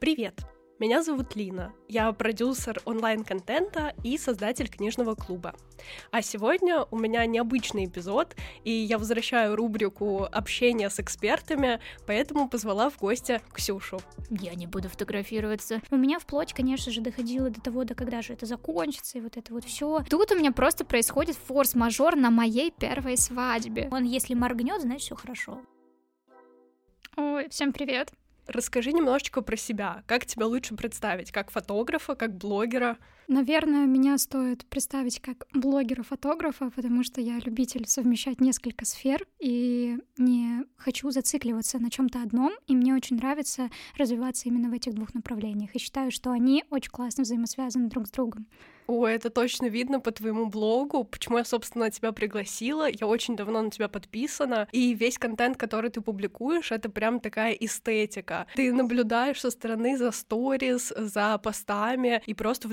Привет! Меня зовут Лина. Я продюсер онлайн-контента и создатель книжного клуба. А сегодня у меня необычный эпизод, и я возвращаю рубрику общения с экспертами, поэтому позвала в гости Ксюшу. Я не буду фотографироваться. У меня вплоть, конечно же, доходило до того, до когда же это закончится, и вот это вот все. Тут у меня просто происходит форс-мажор на моей первой свадьбе. Он, если моргнет, значит, все хорошо. Ой, всем привет. Расскажи немножечко про себя. Как тебя лучше представить? Как фотографа, как блогера? Наверное, меня стоит представить как блогера-фотографа, потому что я любитель совмещать несколько сфер и не хочу зацикливаться на чем-то одном, и мне очень нравится развиваться именно в этих двух направлениях. И считаю, что они очень классно взаимосвязаны друг с другом. О, это точно видно по твоему блогу, почему я, собственно, тебя пригласила. Я очень давно на тебя подписана, и весь контент, который ты публикуешь, это прям такая эстетика. Ты наблюдаешь со стороны за сторис, за постами и просто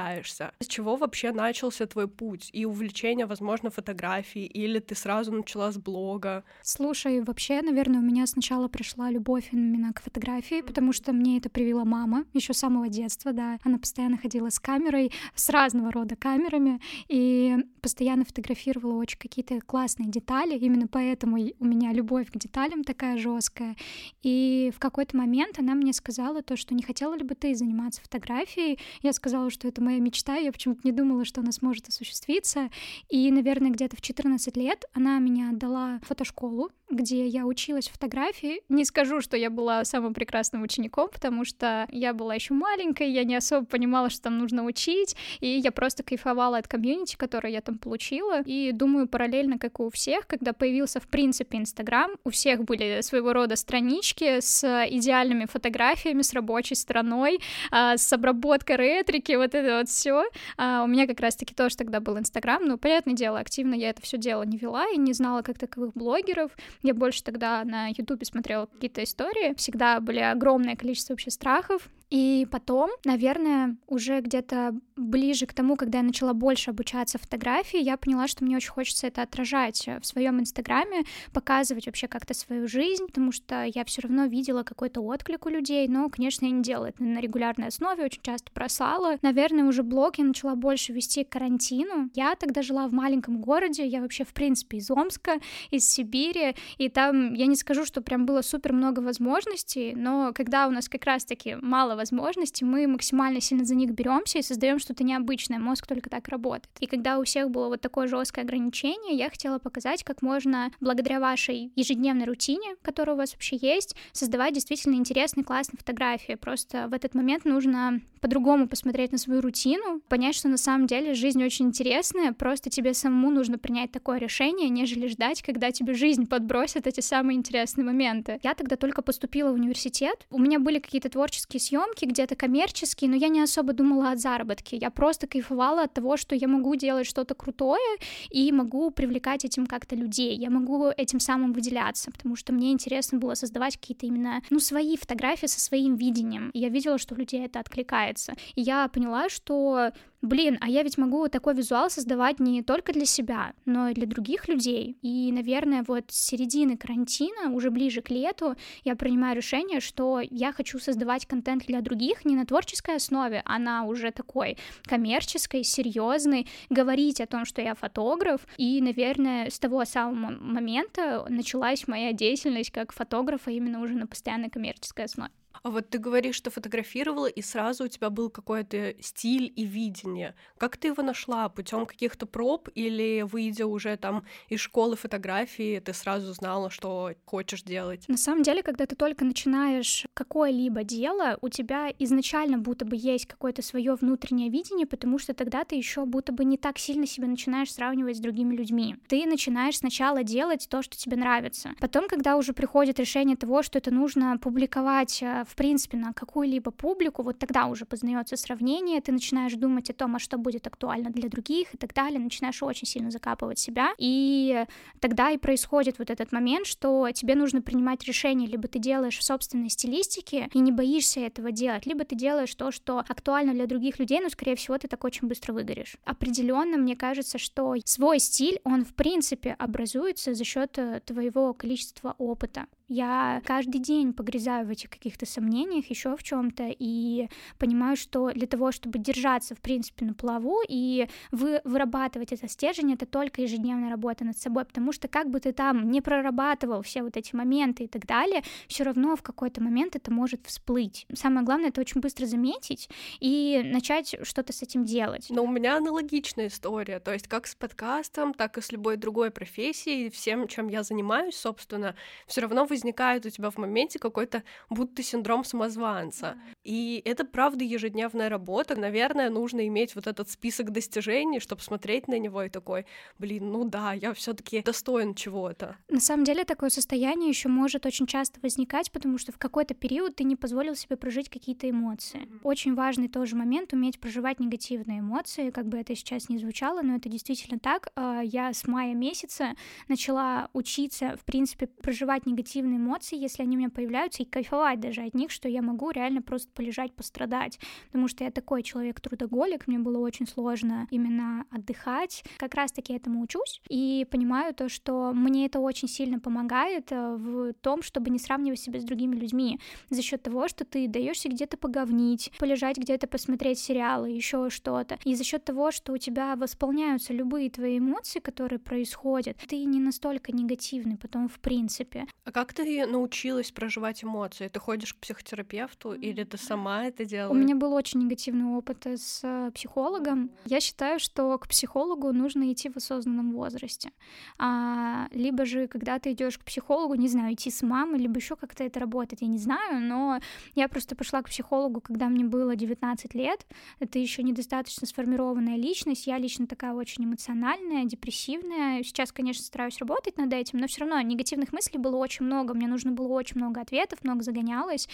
вдохновляешься. С чего вообще начался твой путь и увлечение, возможно, фотографией, или ты сразу начала с блога? Слушай, вообще, наверное, у меня сначала пришла любовь именно к фотографии, потому что мне это привила мама еще с самого детства, да. Она постоянно ходила с камерой, сразу разного рода камерами и постоянно фотографировала очень какие-то классные детали. Именно поэтому у меня любовь к деталям такая жесткая. И в какой-то момент она мне сказала то, что не хотела ли бы ты заниматься фотографией. Я сказала, что это моя мечта, я почему-то не думала, что она сможет осуществиться. И, наверное, где-то в 14 лет она меня отдала в фотошколу, где я училась фотографии. Не скажу, что я была самым прекрасным учеником, потому что я была еще маленькой, я не особо понимала, что там нужно учить, и я просто кайфовала от комьюнити, которое я там получила, и думаю, параллельно, как и у всех, когда появился, в принципе, Инстаграм, у всех были своего рода странички с идеальными фотографиями, с рабочей стороной, а, с обработкой ретрики, вот это вот все. А, у меня как раз-таки тоже тогда был Инстаграм, но, понятное дело, активно я это все дело не вела и не знала как таковых блогеров. Я больше тогда на Ютубе смотрела какие-то истории. Всегда были огромное количество вообще страхов, и потом, наверное, уже где-то ближе к тому, когда я начала больше обучаться фотографии, я поняла, что мне очень хочется это отражать в своем инстаграме, показывать вообще как-то свою жизнь, потому что я все равно видела какой-то отклик у людей, но, конечно, я не делала это на регулярной основе, очень часто бросала. Наверное, уже блог я начала больше вести к карантину. Я тогда жила в маленьком городе, я вообще, в принципе, из Омска, из Сибири, и там, я не скажу, что прям было супер много возможностей, но когда у нас как раз-таки мало возможности, мы максимально сильно за них беремся и создаем что-то необычное. Мозг только так работает. И когда у всех было вот такое жесткое ограничение, я хотела показать, как можно благодаря вашей ежедневной рутине, которая у вас вообще есть, создавать действительно интересные, классные фотографии. Просто в этот момент нужно по-другому посмотреть на свою рутину, понять, что на самом деле жизнь очень интересная, просто тебе самому нужно принять такое решение, нежели ждать, когда тебе жизнь подбросит эти самые интересные моменты. Я тогда только поступила в университет, у меня были какие-то творческие съемки, съемки, где-то коммерческие, но я не особо думала о заработке. Я просто кайфовала от того, что я могу делать что-то крутое и могу привлекать этим как-то людей. Я могу этим самым выделяться, потому что мне интересно было создавать какие-то именно, ну, свои фотографии со своим видением. И я видела, что у людей это откликается. И я поняла, что блин, а я ведь могу такой визуал создавать не только для себя, но и для других людей. И, наверное, вот с середины карантина, уже ближе к лету, я принимаю решение, что я хочу создавать контент для других не на творческой основе, а на уже такой коммерческой, серьезной, говорить о том, что я фотограф. И, наверное, с того самого момента началась моя деятельность как фотографа именно уже на постоянной коммерческой основе. А вот ты говоришь, что фотографировала, и сразу у тебя был какой-то стиль и видение. Как ты его нашла? Путем каких-то проб или выйдя уже там из школы фотографии, ты сразу знала, что хочешь делать? На самом деле, когда ты только начинаешь какое-либо дело, у тебя изначально будто бы есть какое-то свое внутреннее видение, потому что тогда ты еще будто бы не так сильно себя начинаешь сравнивать с другими людьми. Ты начинаешь сначала делать то, что тебе нравится. Потом, когда уже приходит решение того, что это нужно публиковать э, в принципе, на какую-либо публику, вот тогда уже познается сравнение, ты начинаешь думать о том, а что будет актуально для других и так далее, начинаешь очень сильно закапывать себя, и тогда и происходит вот этот момент, что тебе нужно принимать решение, либо ты делаешь в собственной стилистике и не боишься этого делать, либо ты делаешь то, что актуально для других людей, но, скорее всего, ты так очень быстро выгоришь. Определенно, мне кажется, что свой стиль, он, в принципе, образуется за счет э, твоего количества опыта. Я каждый день погрязаю в этих каких-то сомнениях, еще в чем-то, и понимаю, что для того, чтобы держаться, в принципе, на плаву и вы, вырабатывать это стержень, это только ежедневная работа над собой, потому что как бы ты там не прорабатывал все вот эти моменты и так далее, все равно в какой-то момент это может всплыть. Самое главное это очень быстро заметить и начать что-то с этим делать. Но у меня аналогичная история, то есть как с подкастом, так и с любой другой профессией, всем, чем я занимаюсь, собственно, все равно возникает у тебя в моменте какой-то будто синдром самозванца. И это правда ежедневная работа. Наверное, нужно иметь вот этот список достижений, чтобы смотреть на него и такой, блин, ну да, я все-таки достоин чего-то. На самом деле такое состояние еще может очень часто возникать, потому что в какой-то период ты не позволил себе прожить какие-то эмоции. Mm-hmm. Очень важный тоже момент уметь проживать негативные эмоции, как бы это сейчас не звучало, но это действительно так. А, я с мая месяца начала учиться, в принципе, проживать негативные эмоции, если они у меня появляются, и кайфовать даже от них, что я могу реально просто полежать, пострадать, потому что я такой человек-трудоголик, мне было очень сложно именно отдыхать. Как раз-таки этому учусь и понимаю то, что мне это очень сильно помогает э, в том, чтобы не сравнивать себя с другими людьми за счет того, что ты даешься где-то поговнить, полежать где-то, посмотреть сериалы, еще что-то. И за счет того, что у тебя восполняются любые твои эмоции, которые происходят, ты не настолько негативный потом в принципе. А как ты научилась проживать эмоции? Ты ходишь к психотерапевту или ты сама это делаешь? У меня был очень негативный опыт с э, психологом. Я считаю, что к психологу нужно идти в осознанном возрасте. А, либо же, когда ты идешь к психологу, не знаю, идти с мамой, либо еще как-то это работает, я не знаю, но я просто пошла к психологу, когда мне было 19 лет. Это еще недостаточно сформированная личность. Я лично такая очень эмоциональная, депрессивная. Сейчас, конечно, стараюсь работать над этим, но все равно негативных мыслей было очень много. Мне нужно было очень много ответов, много загонялось.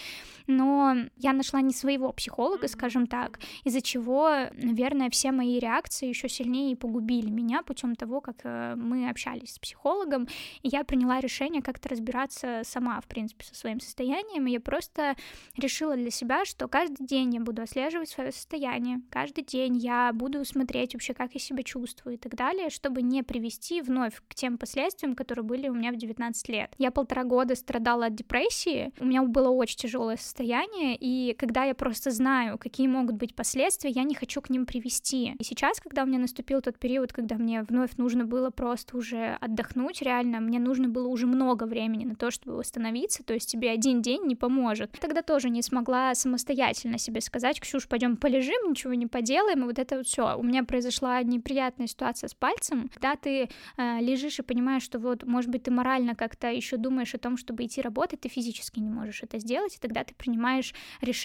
Но я нашла не своего психолога, скажем так, из-за чего, наверное, все мои реакции еще сильнее погубили меня путем того, как э, мы общались с психологом. И я приняла решение как-то разбираться сама, в принципе, со своим состоянием. И я просто решила для себя, что каждый день я буду отслеживать свое состояние, каждый день я буду смотреть вообще, как я себя чувствую и так далее, чтобы не привести вновь к тем последствиям, которые были у меня в 19 лет. Я полтора года страдала от депрессии, у меня было очень тяжелое состояние, и когда я просто знаю, какие могут быть последствия, я не хочу к ним привести. И сейчас, когда у меня наступил тот период, когда мне вновь нужно было просто уже отдохнуть, реально, мне нужно было уже много времени на то, чтобы восстановиться, то есть тебе один день не поможет. Тогда тоже не смогла самостоятельно себе сказать, Ксюш, пойдем полежим, ничего не поделаем, и вот это вот все. У меня произошла неприятная ситуация с пальцем, когда ты э, лежишь и понимаешь, что вот, может быть, ты морально как-то еще думаешь о том, чтобы идти работать, ты физически не можешь это сделать, и тогда ты принимаешь решение,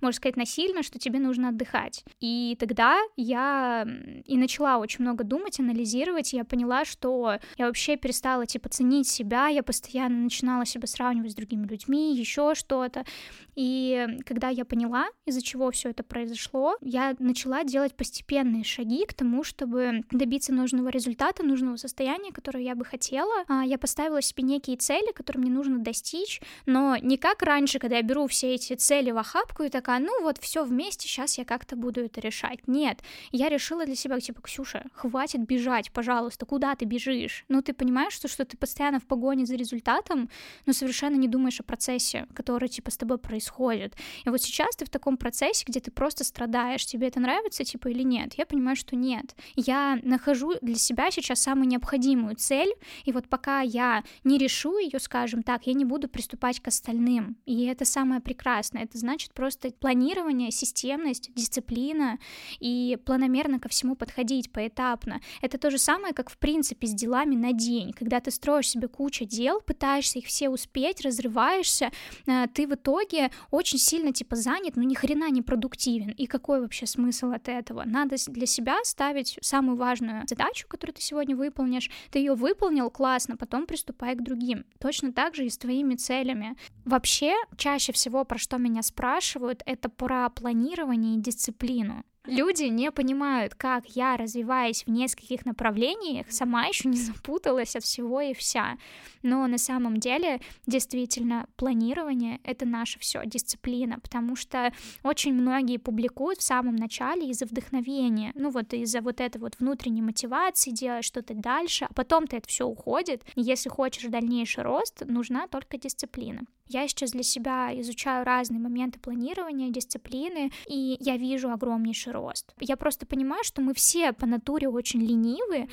можно сказать, насильно, что тебе нужно отдыхать. И тогда я и начала очень много думать, анализировать, я поняла, что я вообще перестала, типа, ценить себя, я постоянно начинала себя сравнивать с другими людьми, еще что-то. И когда я поняла, из-за чего все это произошло, я начала делать постепенные шаги к тому, чтобы добиться нужного результата, нужного состояния, которое я бы хотела. А, я поставила себе некие цели, которые мне нужно достичь, но не как раньше, когда я беру все эти цели в охапку и такая, ну вот все вместе, сейчас я как-то буду это решать. Нет, я решила для себя, типа, Ксюша, хватит бежать, пожалуйста, куда ты бежишь? Ну ты понимаешь, что, что ты постоянно в погоне за результатом, но совершенно не думаешь о процессе, который, типа, с тобой происходит. И вот сейчас ты в таком процессе, где ты просто страдаешь, тебе это нравится, типа, или нет? Я понимаю, что нет. Я нахожу для себя сейчас самую необходимую цель, и вот пока я не решу ее, скажем так, я не буду приступать к остальным. И это самое прекрасное. Это значит просто планирование, системность, дисциплина и планомерно ко всему подходить поэтапно. Это то же самое, как в принципе с делами на день. Когда ты строишь себе кучу дел, пытаешься их все успеть, разрываешься, э, ты в итоге очень сильно типа занят, но ни хрена не продуктивен. И какой вообще смысл от этого? Надо для себя ставить самую важную задачу, которую ты сегодня выполнишь. Ты ее выполнил, классно, потом приступай к другим. Точно так же и с твоими целями. Вообще, чаще всего, про что меня спрашивают, это про планирование и дисциплину. Люди не понимают, как я, развиваясь в нескольких направлениях, сама еще не запуталась от всего и вся. Но на самом деле, действительно, планирование — это наше все, дисциплина, потому что очень многие публикуют в самом начале из-за вдохновения, ну вот из-за вот этой вот внутренней мотивации делать что-то дальше, а потом-то это все уходит. Если хочешь дальнейший рост, нужна только дисциплина. Я сейчас для себя изучаю разные моменты планирования, дисциплины, и я вижу огромнейший рост. Я просто понимаю, что мы все по натуре очень ленивы,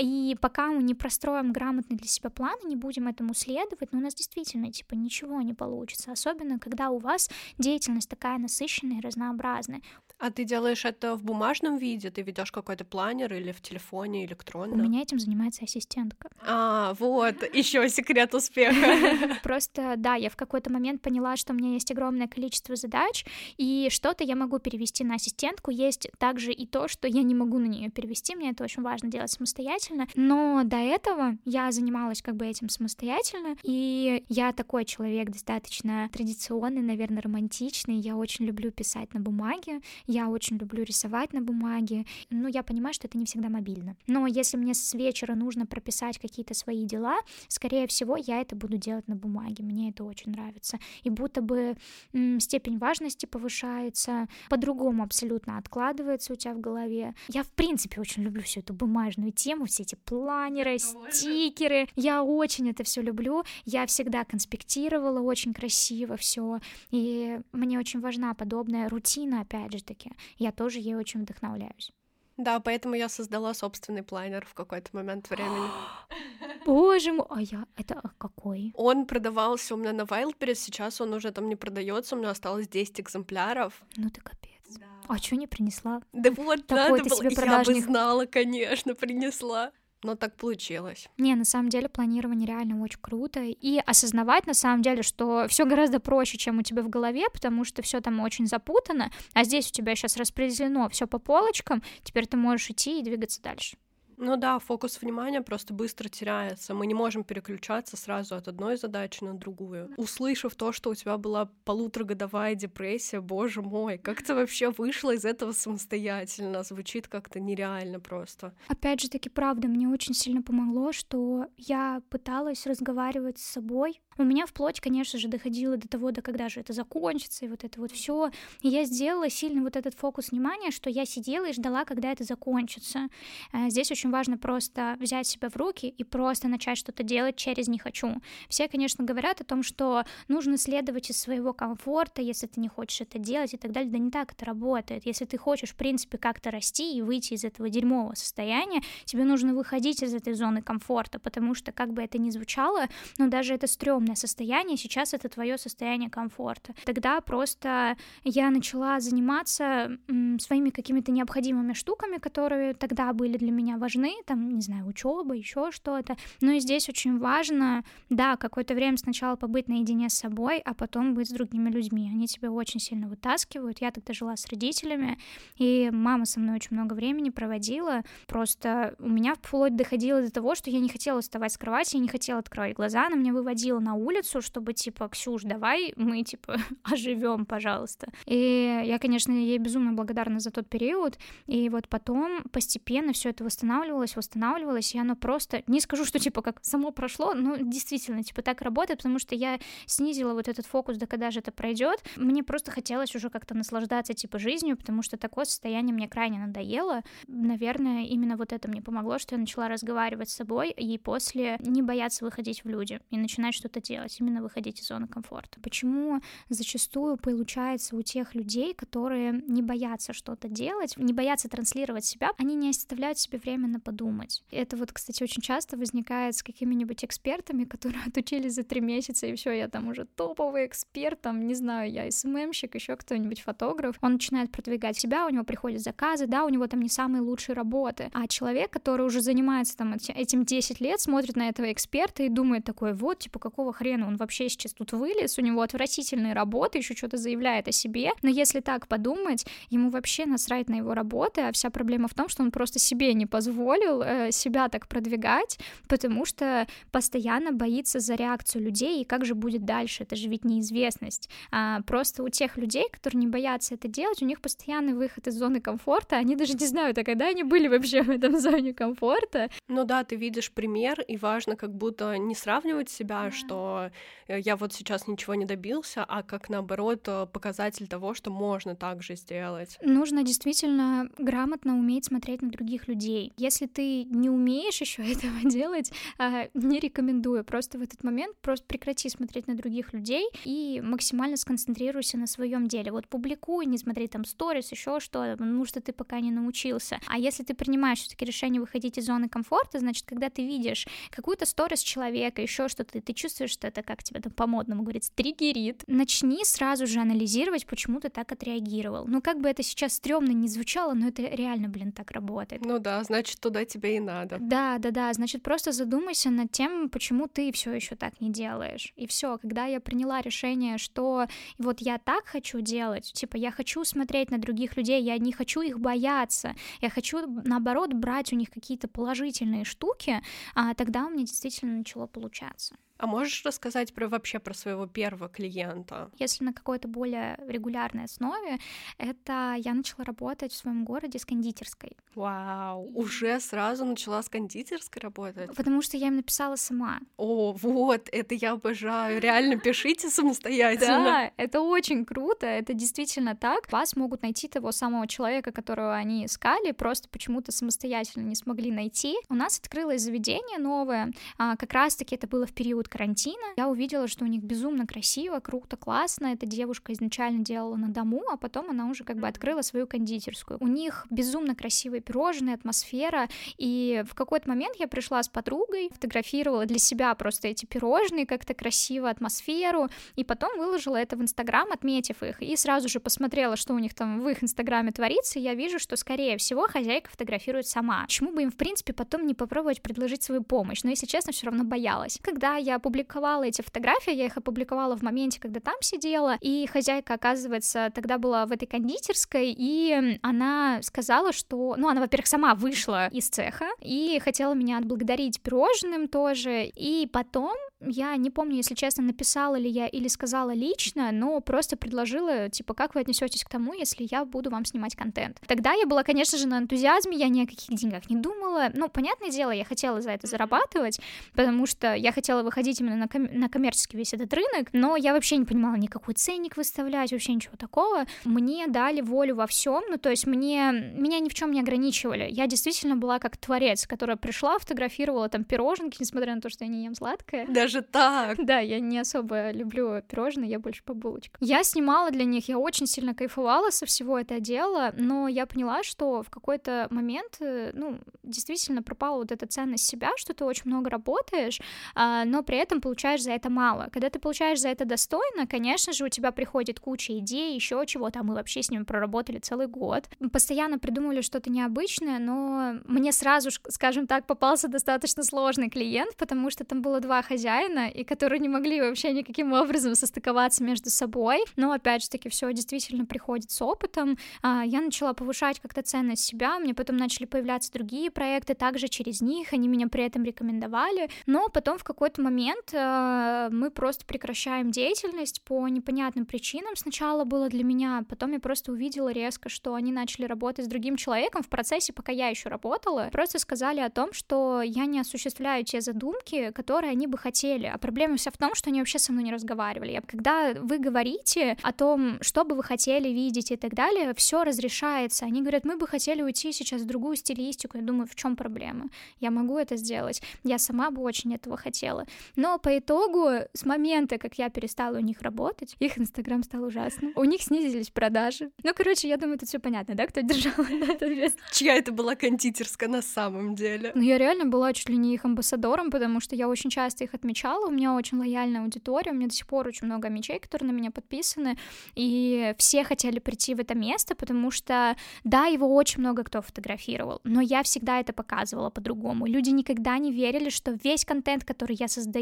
и пока мы не простроим грамотный для себя план и не будем этому следовать, ну, у нас действительно, типа, ничего не получится. Особенно, когда у вас деятельность такая насыщенная и разнообразная. А ты делаешь это в бумажном виде? Ты ведешь какой-то планер или в телефоне электронно? У меня этим занимается ассистентка. А, вот, еще секрет успеха. Просто, да, я в какой-то момент поняла, что у меня есть огромное количество задач, и что-то я могу перевести на ассистентку. Есть также и то, что я не могу на нее перевести. Мне это очень важно делать самостоятельно. Но до этого я занималась как бы этим самостоятельно, и я такой человек достаточно традиционный, наверное, романтичный. Я очень люблю писать на бумаге. Я очень люблю рисовать на бумаге. Ну, я понимаю, что это не всегда мобильно. Но если мне с вечера нужно прописать какие-то свои дела, скорее всего, я это буду делать на бумаге. Мне это очень нравится. И будто бы м, степень важности повышается, по-другому абсолютно откладывается у тебя в голове. Я, в принципе, очень люблю всю эту бумажную тему, все эти планеры, стикеры. Я очень это все люблю. Я всегда конспектировала очень красиво все. И мне очень важна подобная рутина, опять же таки. Я тоже ей очень вдохновляюсь. Да, поэтому я создала собственный планер в какой-то момент времени. Боже мой, а я это какой? Он продавался у меня на Wildberries, сейчас он уже там не продается, у меня осталось 10 экземпляров. Ну ты капец. Да. А что не принесла? Да вот, надо было, я бы знала, конечно, принесла но так получилось. Не, на самом деле планирование реально очень круто. И осознавать на самом деле, что все гораздо проще, чем у тебя в голове, потому что все там очень запутано, а здесь у тебя сейчас распределено все по полочкам, теперь ты можешь идти и двигаться дальше. Ну да, фокус внимания просто быстро теряется. Мы не можем переключаться сразу от одной задачи на другую. Услышав то, что у тебя была полуторагодовая депрессия, боже мой, как ты вообще вышла из этого самостоятельно? Звучит как-то нереально просто. Опять же таки, правда, мне очень сильно помогло, что я пыталась разговаривать с собой, у меня вплоть, конечно же, доходило до того, до когда же это закончится, и вот это вот все. И я сделала сильно вот этот фокус внимания, что я сидела и ждала, когда это закончится. Э, здесь очень важно просто взять себя в руки и просто начать что-то делать через «не хочу». Все, конечно, говорят о том, что нужно следовать из своего комфорта, если ты не хочешь это делать и так далее. Да не так это работает. Если ты хочешь, в принципе, как-то расти и выйти из этого дерьмового состояния, тебе нужно выходить из этой зоны комфорта, потому что, как бы это ни звучало, но даже это стрёмно стрёмное состояние, сейчас это твое состояние комфорта. Тогда просто я начала заниматься своими какими-то необходимыми штуками, которые тогда были для меня важны, там, не знаю, учеба, еще что-то. Но и здесь очень важно, да, какое-то время сначала побыть наедине с собой, а потом быть с другими людьми. Они тебя очень сильно вытаскивают. Я тогда жила с родителями, и мама со мной очень много времени проводила. Просто у меня вплоть доходило до того, что я не хотела вставать с кровати, я не хотела открывать глаза, она меня выводила на улицу, чтобы, типа, Ксюш, давай мы, типа, оживем, пожалуйста. И я, конечно, ей безумно благодарна за тот период. И вот потом постепенно все это восстанавливалось, восстанавливалось, и оно просто, не скажу, что, типа, как само прошло, но действительно, типа, так работает, потому что я снизила вот этот фокус, до когда же это пройдет. Мне просто хотелось уже как-то наслаждаться, типа, жизнью, потому что такое состояние мне крайне надоело. Наверное, именно вот это мне помогло, что я начала разговаривать с собой, и после не бояться выходить в люди и начинать что-то делать, именно выходить из зоны комфорта. Почему зачастую получается у тех людей, которые не боятся что-то делать, не боятся транслировать себя, они не оставляют себе время на подумать. Это вот, кстати, очень часто возникает с какими-нибудь экспертами, которые отучились за три месяца, и все, я там уже топовый эксперт, там, не знаю, я СММщик, еще кто-нибудь фотограф. Он начинает продвигать себя, у него приходят заказы, да, у него там не самые лучшие работы. А человек, который уже занимается там этим 10 лет, смотрит на этого эксперта и думает такой, вот, типа, какого хрена он вообще сейчас тут вылез, у него отвратительные работы, еще что-то заявляет о себе, но если так подумать, ему вообще насрать на его работы, а вся проблема в том, что он просто себе не позволил позволил э, себя так продвигать, потому что постоянно боится за реакцию людей, и как же будет дальше, это же ведь неизвестность. А просто у тех людей, которые не боятся это делать, у них постоянный выход из зоны комфорта, они даже не знают, а когда они были вообще в этом зоне комфорта. Ну да, ты видишь пример, и важно как будто не сравнивать себя, что э, я вот сейчас ничего не добился, а как наоборот э, показатель того, что можно также сделать. Нужно действительно грамотно уметь смотреть на других людей. Если ты не умеешь еще этого делать, а, не рекомендую. Просто в этот момент просто прекрати смотреть на других людей и максимально сконцентрируйся на своем деле. Вот публикуй, не смотри там сторис, еще что, потому что ты пока не научился. А если ты принимаешь все-таки решение выходить из зоны комфорта, значит, когда ты видишь какую-то сторис человека, еще что-то, ты чувствуешь, что это, как тебе там по-модному говорится, триггерит, начни сразу же анализировать, почему ты так отреагировал. Ну, как бы это сейчас стрёмно не звучало, но это реально, блин, так работает. Ну да, значит, туда тебе и надо. Да, да, да, значит, просто задумайся над тем, почему ты все еще так не делаешь. И все, когда я приняла решение, что вот я так хочу делать, типа я хочу смотреть на других людей, я не хочу их бояться, я хочу, наоборот, брать у них какие-то положительные штуки, а тогда у меня действительно начало получаться. А можешь рассказать про вообще про своего первого клиента? Если на какой-то более регулярной основе, это я начала работать в своем городе с кондитерской. Вау, уже сразу начала с кондитерской работать? Потому что я им написала сама. О, вот, это я обожаю. Реально пишите самостоятельно. Да, это очень круто, это действительно так. Вас могут найти того самого человека, которого они искали, просто почему-то самостоятельно не смогли найти. У нас открылось заведение новое, а, как раз-таки это было в период период карантина. Я увидела, что у них безумно красиво, круто, классно. Эта девушка изначально делала на дому, а потом она уже как бы открыла свою кондитерскую. У них безумно красивые пирожные, атмосфера. И в какой-то момент я пришла с подругой, фотографировала для себя просто эти пирожные, как-то красиво атмосферу, и потом выложила это в Инстаграм, отметив их, и сразу же посмотрела, что у них там в их Инстаграме творится, и я вижу, что, скорее всего, хозяйка фотографирует сама. Почему бы им, в принципе, потом не попробовать предложить свою помощь? Но, если честно, все равно боялась. Когда я опубликовала эти фотографии, я их опубликовала в моменте, когда там сидела, и хозяйка, оказывается, тогда была в этой кондитерской, и она сказала, что, ну, она, во-первых, сама вышла из цеха и хотела меня отблагодарить пирожным тоже, и потом я не помню, если честно, написала ли я или сказала лично, но просто предложила, типа, как вы отнесетесь к тому, если я буду вам снимать контент. Тогда я была, конечно же, на энтузиазме, я ни о каких деньгах не думала. Ну, понятное дело, я хотела за это зарабатывать, потому что я хотела выходить именно на, ком- на коммерческий весь этот рынок, но я вообще не понимала никакой ценник выставлять, вообще ничего такого. Мне дали волю во всем, ну, то есть мне, меня ни в чем не ограничивали. Я действительно была как творец, которая пришла, фотографировала там пироженки, несмотря на то, что я не ем сладкое. Да, даже так. Да, я не особо люблю пирожные, я больше по булочкам. Я снимала для них, я очень сильно кайфовала со всего этого дела, но я поняла, что в какой-то момент, э, ну, действительно пропала вот эта ценность себя, что ты очень много работаешь, а, но при этом получаешь за это мало. Когда ты получаешь за это достойно, конечно же, у тебя приходит куча идей, еще чего-то, а мы вообще с ними проработали целый год. Постоянно придумывали что-то необычное, но мне сразу, скажем так, попался достаточно сложный клиент, потому что там было два хозяина, хозяина, и которые не могли вообще никаким образом состыковаться между собой. Но опять же таки, все действительно приходит с опытом. А, я начала повышать как-то ценность себя, мне потом начали появляться другие проекты, также через них, они меня при этом рекомендовали. Но потом в какой-то момент а, мы просто прекращаем деятельность по непонятным причинам. Сначала было для меня, потом я просто увидела резко, что они начали работать с другим человеком в процессе, пока я еще работала. Просто сказали о том, что я не осуществляю те задумки, которые они бы хотели, а проблема вся в том, что они вообще со мной не разговаривали. Когда вы говорите о том, что бы вы хотели видеть и так далее, все разрешается. Они говорят, мы бы хотели уйти сейчас в другую стилистику. Я думаю, в чем проблема? Я могу это сделать. Я сама бы очень этого хотела. Но по итогу, с момента, как я перестала у них работать, их инстаграм стал ужасным. У них снизились продажи. Ну, короче, я думаю, тут все понятно, да, кто держал этот вес. Чья это была кондитерская на самом деле? Ну, я реально была чуть ли не их амбассадором, потому что я очень часто их отмечала у меня очень лояльная аудитория, у меня до сих пор очень много мечей, которые на меня подписаны, и все хотели прийти в это место, потому что, да, его очень много кто фотографировал, но я всегда это показывала по-другому. Люди никогда не верили, что весь контент, который я создаю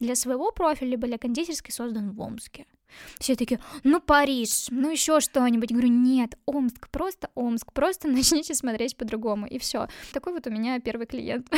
для своего профиля, либо для кондитерской, создан в Омске. Все такие, ну Париж, ну еще что-нибудь. Говорю, нет, Омск, просто Омск, просто начните смотреть по-другому, и все. Такой вот у меня первый клиент.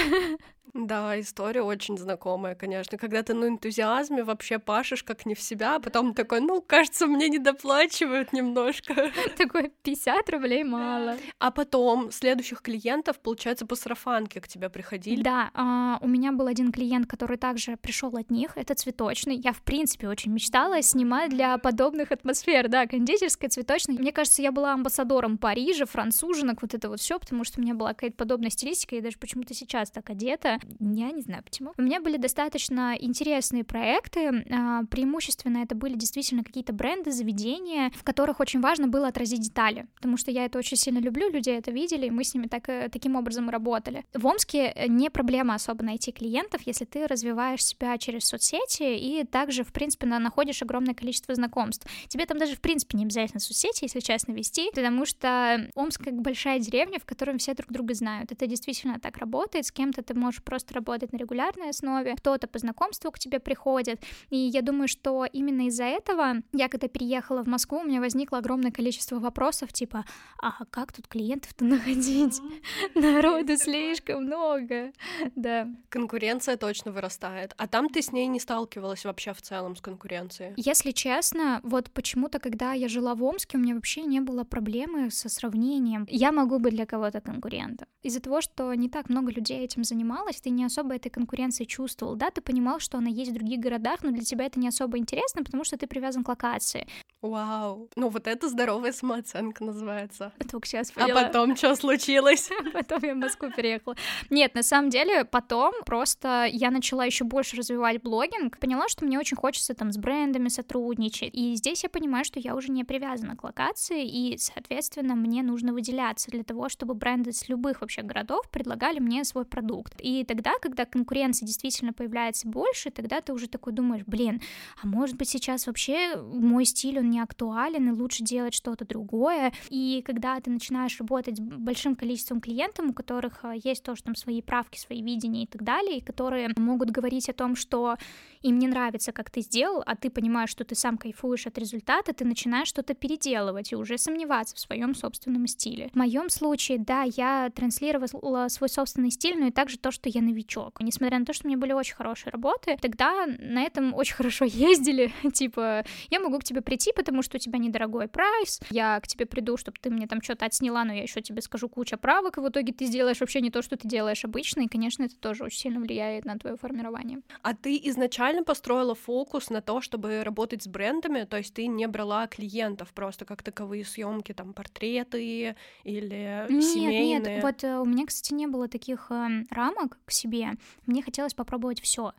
Да, история очень знакомая, конечно. Когда ты на энтузиазме вообще пашешь как не в себя, а потом такой, ну, кажется, мне не доплачивают немножко. Такой 50 рублей мало. А потом следующих клиентов, получается, по сарафанке к тебе приходили? Да, а, у меня был один клиент, который также пришел от них, это цветочный. Я, в принципе, очень мечтала снимать для подобных атмосфер, да, кондитерская, цветочная. Мне кажется, я была амбассадором Парижа, француженок, вот это вот все, потому что у меня была какая-то подобная стилистика, и даже почему-то сейчас так одета. Я не знаю почему. У меня были достаточно интересные проекты, а, преимущественно это были действительно какие-то бренды, заведения, в которых очень важно было отразить детали, потому что я это очень сильно люблю, люди это видели, и мы с ними так, э, таким образом работали. В Омске э, не проблема особо найти клиентов, если ты развиваешь себя через соцсети и также, в принципе, находишь огромное количество знакомств. Тебе там даже, в принципе, не обязательно соцсети, если честно, вести, потому что Омск как большая деревня, в которой все друг друга знают. Это действительно так работает, с кем-то ты можешь просто работать на регулярной основе, кто-то по знакомству к тебе приходит, и я думаю, что именно из-за этого я, когда переехала в Москву, у меня возникло огромное количество вопросов, типа, а как тут клиентов-то находить? Народу слишком много, да. Конкуренция точно вырастает. А там ты с ней не сталкивалась вообще в целом с конкуренцией? Если честно, вот почему-то, когда я жила в Омске, у меня вообще не было проблемы со сравнением. Я могу быть для кого-то конкурентом. Из-за того, что не так много людей этим занималось, ты не особо этой конкуренции чувствовал, да, ты понимал, что она есть в других городах, но для тебя это не особо интересно, потому что ты привязан к локации. Вау, ну вот это здоровая самооценка называется. Только сейчас А потом что случилось? Потом я в Москву переехала. Нет, на самом деле, потом просто я начала еще больше развивать блогинг, поняла, что мне очень хочется там с брендами сотрудничать, и здесь я понимаю, что я уже не привязана к локации, и, соответственно, мне нужно выделяться для того, чтобы бренды с любых вообще городов предлагали мне свой продукт. И тогда, когда конкуренция действительно появляется больше, тогда ты уже такой думаешь, блин, а может быть сейчас вообще мой стиль, он не актуален, и лучше делать что-то другое. И когда ты начинаешь работать с большим количеством клиентов, у которых э, есть тоже там свои правки, свои видения и так далее, и которые могут говорить о том, что им не нравится, как ты сделал, а ты понимаешь, что ты сам кайфуешь от результата, ты начинаешь что-то переделывать и уже сомневаться в своем собственном стиле. В моем случае, да, я транслировала свой собственный стиль, но и также то, что я новичок. Несмотря на то, что у меня были очень хорошие работы, тогда на этом очень хорошо ездили. типа, я могу к тебе прийти, потому что у тебя недорогой прайс, я к тебе приду, чтобы ты мне там что-то отсняла, но я еще тебе скажу куча правок, и в итоге ты сделаешь вообще не то, что ты делаешь обычно, и, конечно, это тоже очень сильно влияет на твое формирование. А ты изначально построила фокус на то, чтобы работать с брендами, то есть ты не брала клиентов просто как таковые съемки, там портреты или нет, семейные? Нет, вот э, у меня, кстати, не было таких э, рамок к себе. Мне хотелось попробовать все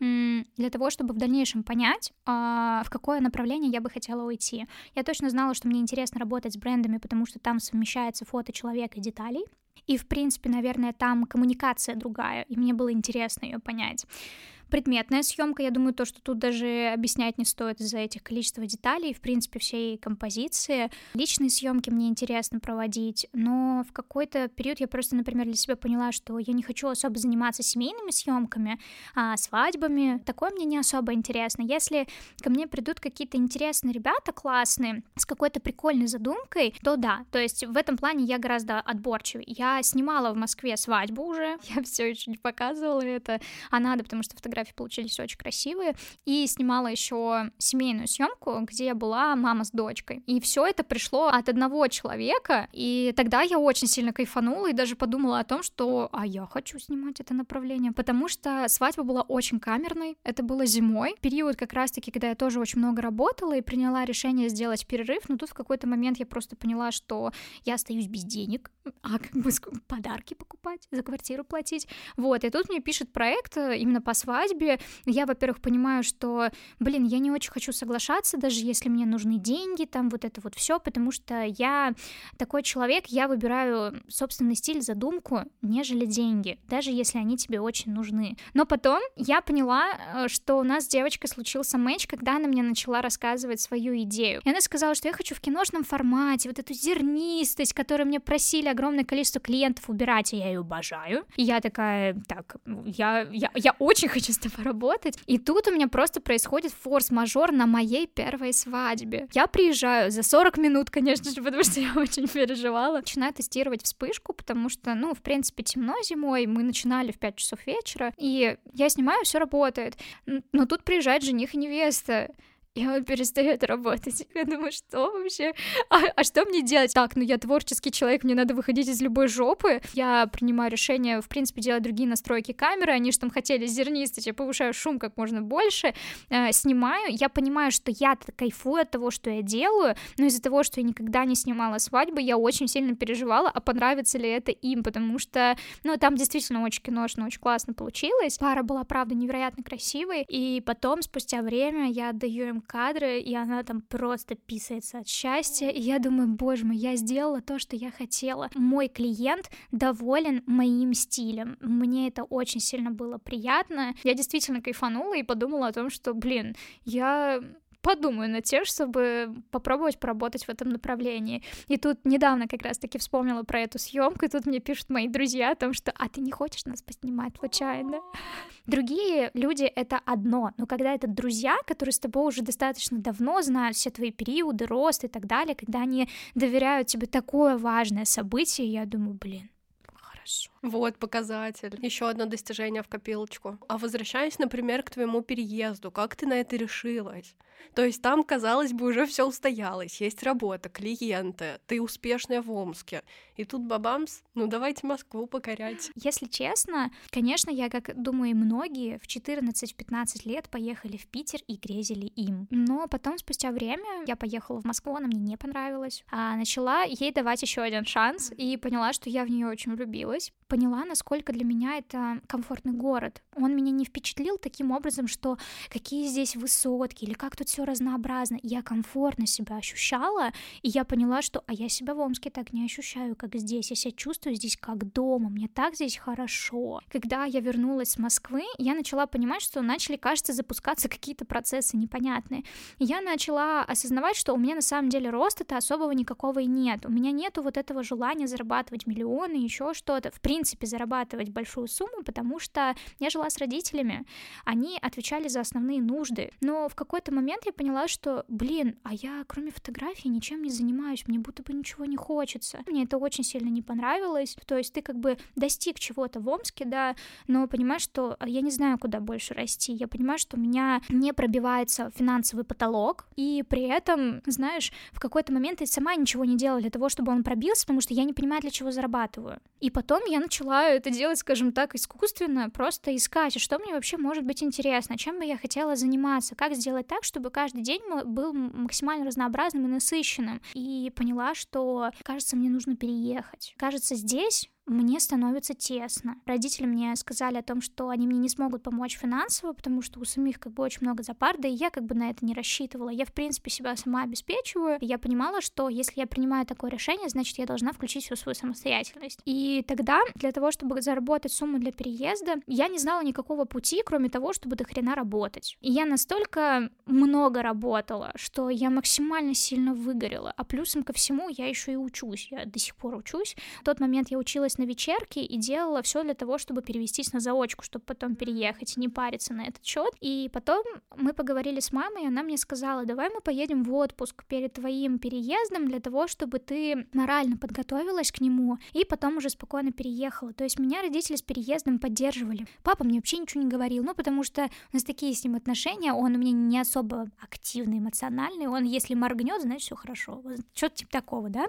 mm-hmm. для того, чтобы в дальнейшем понять, э, в какое направление я бы хотела уйти. Я точно знала, что мне интересно работать с брендами, потому что там совмещается фото человека и деталей. И, в принципе, наверное, там коммуникация другая, и мне было интересно ее понять. Предметная съемка, я думаю, то, что тут даже объяснять не стоит из-за этих количества деталей, в принципе, всей композиции. Личные съемки мне интересно проводить, но в какой-то период я просто, например, для себя поняла, что я не хочу особо заниматься семейными съемками, а свадьбами. Такое мне не особо интересно. Если ко мне придут какие-то интересные ребята, классные, с какой-то прикольной задумкой, то да. То есть в этом плане я гораздо отборчивее. Я снимала в Москве свадьбу уже, я все еще не показывала это, а надо, потому что фотографии фотографии получились очень красивые. И снимала еще семейную съемку, где была мама с дочкой. И все это пришло от одного человека. И тогда я очень сильно кайфанула и даже подумала о том, что а я хочу снимать это направление. Потому что свадьба была очень камерной. Это было зимой. Период как раз-таки, когда я тоже очень много работала и приняла решение сделать перерыв. Но тут в какой-то момент я просто поняла, что я остаюсь без денег. А как бы подарки покупать, за квартиру платить. Вот, и тут мне пишет проект э, именно по свадьбе, свадьбе, я, во-первых, понимаю, что, блин, я не очень хочу соглашаться, даже если мне нужны деньги, там вот это вот все, потому что я такой человек, я выбираю собственный стиль, задумку, нежели деньги, даже если они тебе очень нужны. Но потом я поняла, э, что у нас с девочкой случился матч, когда она мне начала рассказывать свою идею. И она сказала, что я хочу в киношном формате, вот эту зернистость, которую мне просили огромное количество клиентов убирать, и я ее обожаю. И я такая, так, я, я, я очень хочу пожалуйста, поработать. И тут у меня просто происходит форс-мажор на моей первой свадьбе. Я приезжаю за 40 минут, конечно же, потому что я очень переживала. Начинаю тестировать вспышку, потому что, ну, в принципе, темно зимой, мы начинали в 5 часов вечера, и я снимаю, все работает. Но тут приезжает жених и невеста и он перестает работать. Я думаю, что вообще? А, а что мне делать? Так, ну я творческий человек, мне надо выходить из любой жопы. Я принимаю решение, в принципе, делать другие настройки камеры. Они же там хотели зернистые, я повышаю шум как можно больше, э, снимаю. Я понимаю, что я кайфую от того, что я делаю, но из-за того, что я никогда не снимала свадьбы, я очень сильно переживала, а понравится ли это им, потому что, ну, там действительно очень киношно, очень классно получилось. Пара была, правда, невероятно красивой, и потом, спустя время, я отдаю им кадры, и она там просто писается от счастья, и я думаю, боже мой, я сделала то, что я хотела. Мой клиент доволен моим стилем, мне это очень сильно было приятно, я действительно кайфанула и подумала о том, что, блин, я подумаю над тем, чтобы попробовать поработать в этом направлении. И тут недавно как раз-таки вспомнила про эту съемку, и тут мне пишут мои друзья о том, что «А ты не хочешь нас поснимать случайно?» Другие люди — это одно, но когда это друзья, которые с тобой уже достаточно давно знают все твои периоды, рост и так далее, когда они доверяют тебе такое важное событие, я думаю, блин, хорошо. Вот показатель. Еще одно достижение в копилочку. А возвращаясь, например, к твоему переезду, как ты на это решилась? То есть там, казалось бы, уже все устоялось, есть работа, клиенты, ты успешная в Омске. И тут бабамс, ну давайте Москву покорять. Если честно, конечно, я, как думаю, и многие, в 14-15 лет поехали в Питер и грезили им. Но потом, спустя время, я поехала в Москву, она мне не понравилась. А начала ей давать еще один шанс и поняла, что я в нее очень влюбилась поняла, насколько для меня это комфортный город. Он меня не впечатлил таким образом, что какие здесь высотки или как тут все разнообразно. Я комфортно себя ощущала, и я поняла, что а я себя в Омске так не ощущаю, как здесь. Я себя чувствую здесь как дома, мне так здесь хорошо. Когда я вернулась с Москвы, я начала понимать, что начали, кажется, запускаться какие-то процессы непонятные. Я начала осознавать, что у меня на самом деле роста-то особого никакого и нет. У меня нету вот этого желания зарабатывать миллионы, еще что-то. В принципе, принципе зарабатывать большую сумму, потому что я жила с родителями, они отвечали за основные нужды, но в какой-то момент я поняла, что, блин, а я кроме фотографии ничем не занимаюсь, мне будто бы ничего не хочется. Мне это очень сильно не понравилось, то есть ты как бы достиг чего-то в Омске, да, но понимаешь, что я не знаю, куда больше расти, я понимаю, что у меня не пробивается финансовый потолок, и при этом, знаешь, в какой-то момент я сама ничего не делала для того, чтобы он пробился, потому что я не понимаю, для чего зарабатываю. И потом я начала это делать, скажем так, искусственно, просто искать, а что мне вообще может быть интересно, чем бы я хотела заниматься, как сделать так, чтобы каждый день был максимально разнообразным и насыщенным. И поняла, что, кажется, мне нужно переехать. Кажется, здесь мне становится тесно. Родители мне сказали о том, что они мне не смогут помочь финансово, потому что у самих как бы очень много запар, да и я как бы на это не рассчитывала. Я, в принципе, себя сама обеспечиваю, и я понимала, что если я принимаю такое решение, значит, я должна включить всю свою самостоятельность. И тогда, для того, чтобы заработать сумму для переезда, я не знала никакого пути, кроме того, чтобы до хрена работать. И я настолько много работала, что я максимально сильно выгорела. А плюсом ко всему я еще и учусь. Я до сих пор учусь. В тот момент я училась на вечерке и делала все для того, чтобы перевестись на заочку, чтобы потом переехать, не париться на этот счет. И потом мы поговорили с мамой, и она мне сказала, давай мы поедем в отпуск перед твоим переездом для того, чтобы ты морально подготовилась к нему и потом уже спокойно переехала. То есть меня родители с переездом поддерживали. Папа мне вообще ничего не говорил, ну потому что у нас такие с ним отношения, он у меня не особо активный, эмоциональный, он если моргнет, значит все хорошо. Что-то типа такого, да?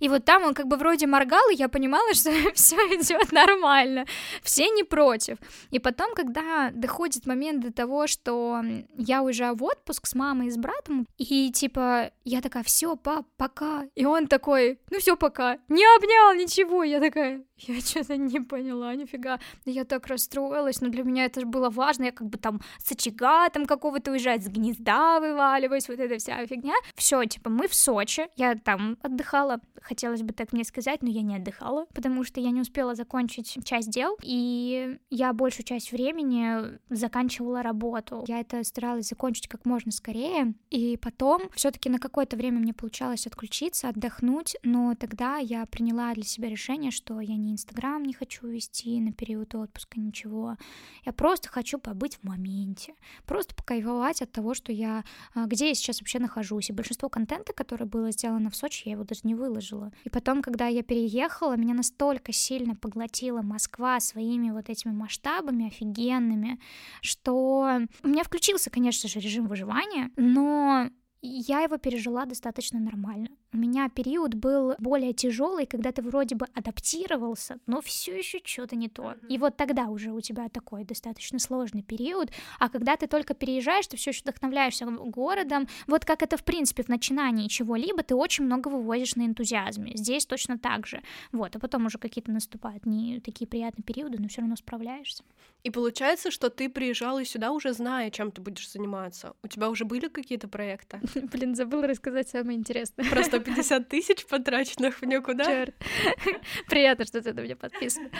И вот там он как бы вроде моргал, и я понимала, что все идет нормально, все не против. И потом, когда доходит момент до того, что я уезжаю в отпуск с мамой и с братом, и типа я такая, все, пап, пока. И он такой, ну все, пока. Не обнял ничего. Я такая, я что-то не поняла, нифига. Я так расстроилась, но для меня это было важно. Я как бы там с очага там какого-то уезжать, с гнезда вываливаюсь, вот эта вся фигня. Все, типа, мы в Сочи. Я там отдыхала, хотелось бы так мне сказать, но я не отдыхала, потому что я не успела закончить часть дел, и я большую часть времени заканчивала работу. Я это старалась закончить как можно скорее, и потом все таки на какое-то время мне получалось отключиться, отдохнуть, но тогда я приняла для себя решение, что я ни Инстаграм не хочу вести на период отпуска, ничего. Я просто хочу побыть в моменте, просто покайфовать от того, что я, а, где я сейчас вообще нахожусь. И большинство контента, которое было сделано в Сочи, я его даже не выложила. И потом, когда я переехала, меня настолько сильно поглотила Москва своими вот этими масштабами офигенными, что у меня включился, конечно же, режим выживания, но я его пережила достаточно нормально. У меня период был более тяжелый, когда ты вроде бы адаптировался, но все еще что-то не то. И вот тогда уже у тебя такой достаточно сложный период. А когда ты только переезжаешь, ты все еще вдохновляешься городом. Вот как это в принципе в начинании чего-либо, ты очень много вывозишь на энтузиазме. Здесь точно так же. Вот, а потом уже какие-то наступают не такие приятные периоды, но все равно справляешься. И получается, что ты приезжала сюда уже зная, чем ты будешь заниматься. У тебя уже были какие-то проекты? Блин, забыла рассказать самое интересное. Про 150 тысяч потраченных в никуда? Черт. Приятно, что ты на меня подписан.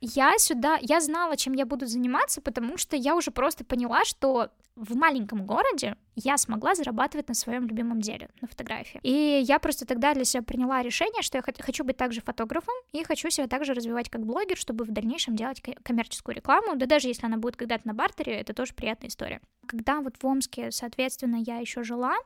Я сюда, я знала, чем я буду заниматься, потому что я уже просто поняла, что в маленьком городе я смогла зарабатывать на своем любимом деле, на фотографии. И я просто тогда для себя приняла решение, что я хочу быть также фотографом и хочу себя также развивать как блогер, чтобы в дальнейшем делать коммерческую рекламу. Да даже если она будет когда-то на бартере, это тоже приятная история. Когда вот в Омске, соответственно, я еще жила,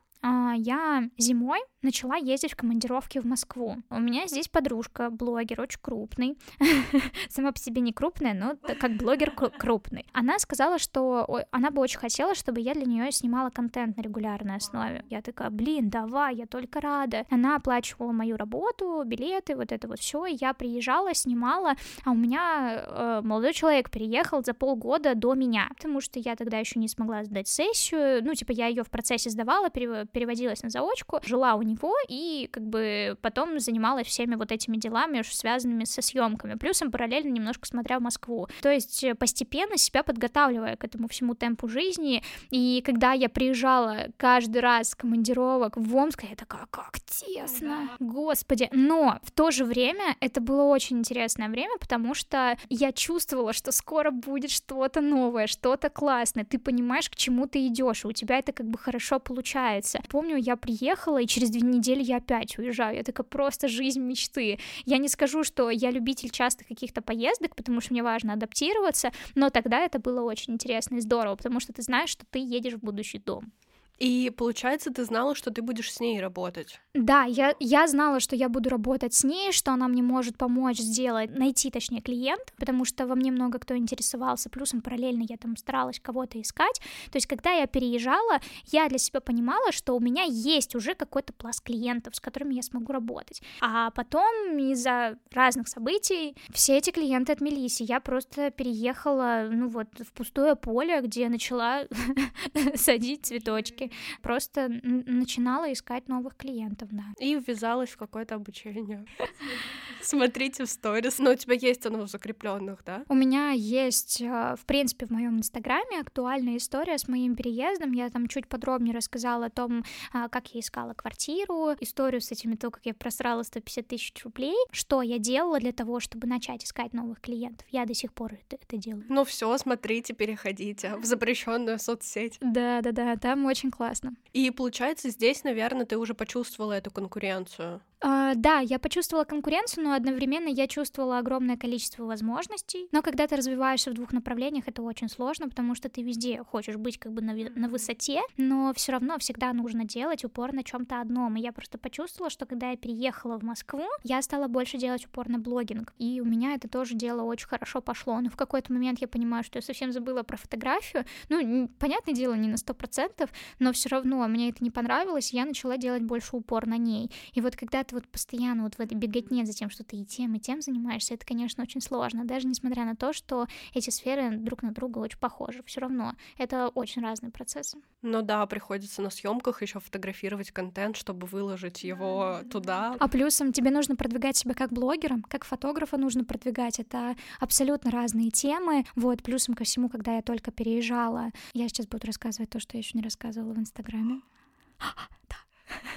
я зимой начала ездить в командировки в Москву. У меня здесь подружка, блогер, очень крупный. Сама по себе не крупная, но как блогер крупный. Она сказала, что она бы очень хотела, чтобы я для нее снимала контент на регулярной основе. Я такая, блин, давай, я только рада. Она оплачивала мою работу, билеты, вот это вот все. Я приезжала, снимала, а у меня э, молодой человек переехал за полгода до меня, потому что я тогда еще не смогла сдать сессию. Ну, типа, я ее в процессе сдавала, переводилась на заочку, жила у него и как бы потом занималась всеми вот этими делами, связанными со съемками. Плюсом параллельно немножко смотря в Москву. То есть э, постепенно себя подготавливая к этому всему темпу жизни. И когда я приезжала каждый раз с командировок в Омск, я такая, как тесно, господи. Но в то же время это было очень интересное время, потому что я чувствовала, что скоро будет что-то новое, что-то классное. Ты понимаешь, к чему ты идешь, и у тебя это как бы хорошо получается. Помню, я приехала, и через две недели я опять уезжаю. Я такая просто жизнь мечты. Я не скажу, что я любитель частых каких-то поездок, потому что мне важно адаптироваться, но тогда это было очень интересно и здорово, потому что ты знаешь, что ты едешь в будущий дом. И получается, ты знала, что ты будешь с ней работать? Да, я, я знала, что я буду работать с ней, что она мне может помочь сделать, найти, точнее, клиент, потому что во мне много кто интересовался, плюсом параллельно я там старалась кого-то искать. То есть, когда я переезжала, я для себя понимала, что у меня есть уже какой-то пласт клиентов, с которыми я смогу работать. А потом из-за разных событий все эти клиенты отмелись, и я просто переехала, ну вот, в пустое поле, где начала садить цветочки практически просто начинала искать новых клиентов, да. И ввязалась в какое-то обучение. Смотрите в сторис. Но у тебя есть оно в закрепленных, да? У меня есть, а, в принципе, в моем инстаграме актуальная история с моим переездом. Я там чуть подробнее рассказала о том, а, как я искала квартиру, историю с этими, то, как я просрала 150 тысяч рублей, что я делала для того, чтобы начать искать новых клиентов. Я до сих пор это, это делаю. Ну все, смотрите, переходите в запрещенную соцсеть. Да, да, да, там очень классно. И получается, здесь, наверное, ты уже почувствовала эту конкуренцию. Uh, да, я почувствовала конкуренцию, но одновременно я чувствовала огромное количество возможностей. Но когда ты развиваешься в двух направлениях, это очень сложно, потому что ты везде хочешь быть как бы на, на высоте, но все равно всегда нужно делать упор на чем-то одном. И я просто почувствовала, что когда я переехала в Москву, я стала больше делать упор на блогинг. И у меня это тоже дело очень хорошо пошло. Но в какой-то момент я понимаю, что я совсем забыла про фотографию. Ну, понятное дело, не на сто процентов, но все равно мне это не понравилось, и я начала делать больше упор на ней. И вот когда ты вот постоянно вот в этой беготне за тем, что ты и тем, и тем занимаешься, это, конечно, очень сложно, даже несмотря на то, что эти сферы друг на друга очень похожи, все равно это очень разные процессы. Ну да, приходится на съемках еще фотографировать контент, чтобы выложить его туда. А плюсом тебе нужно продвигать себя как блогера, как фотографа нужно продвигать. Это абсолютно разные темы. Вот, плюсом ко всему, когда я только переезжала, я сейчас буду рассказывать то, что я еще не рассказывала в Инстаграме.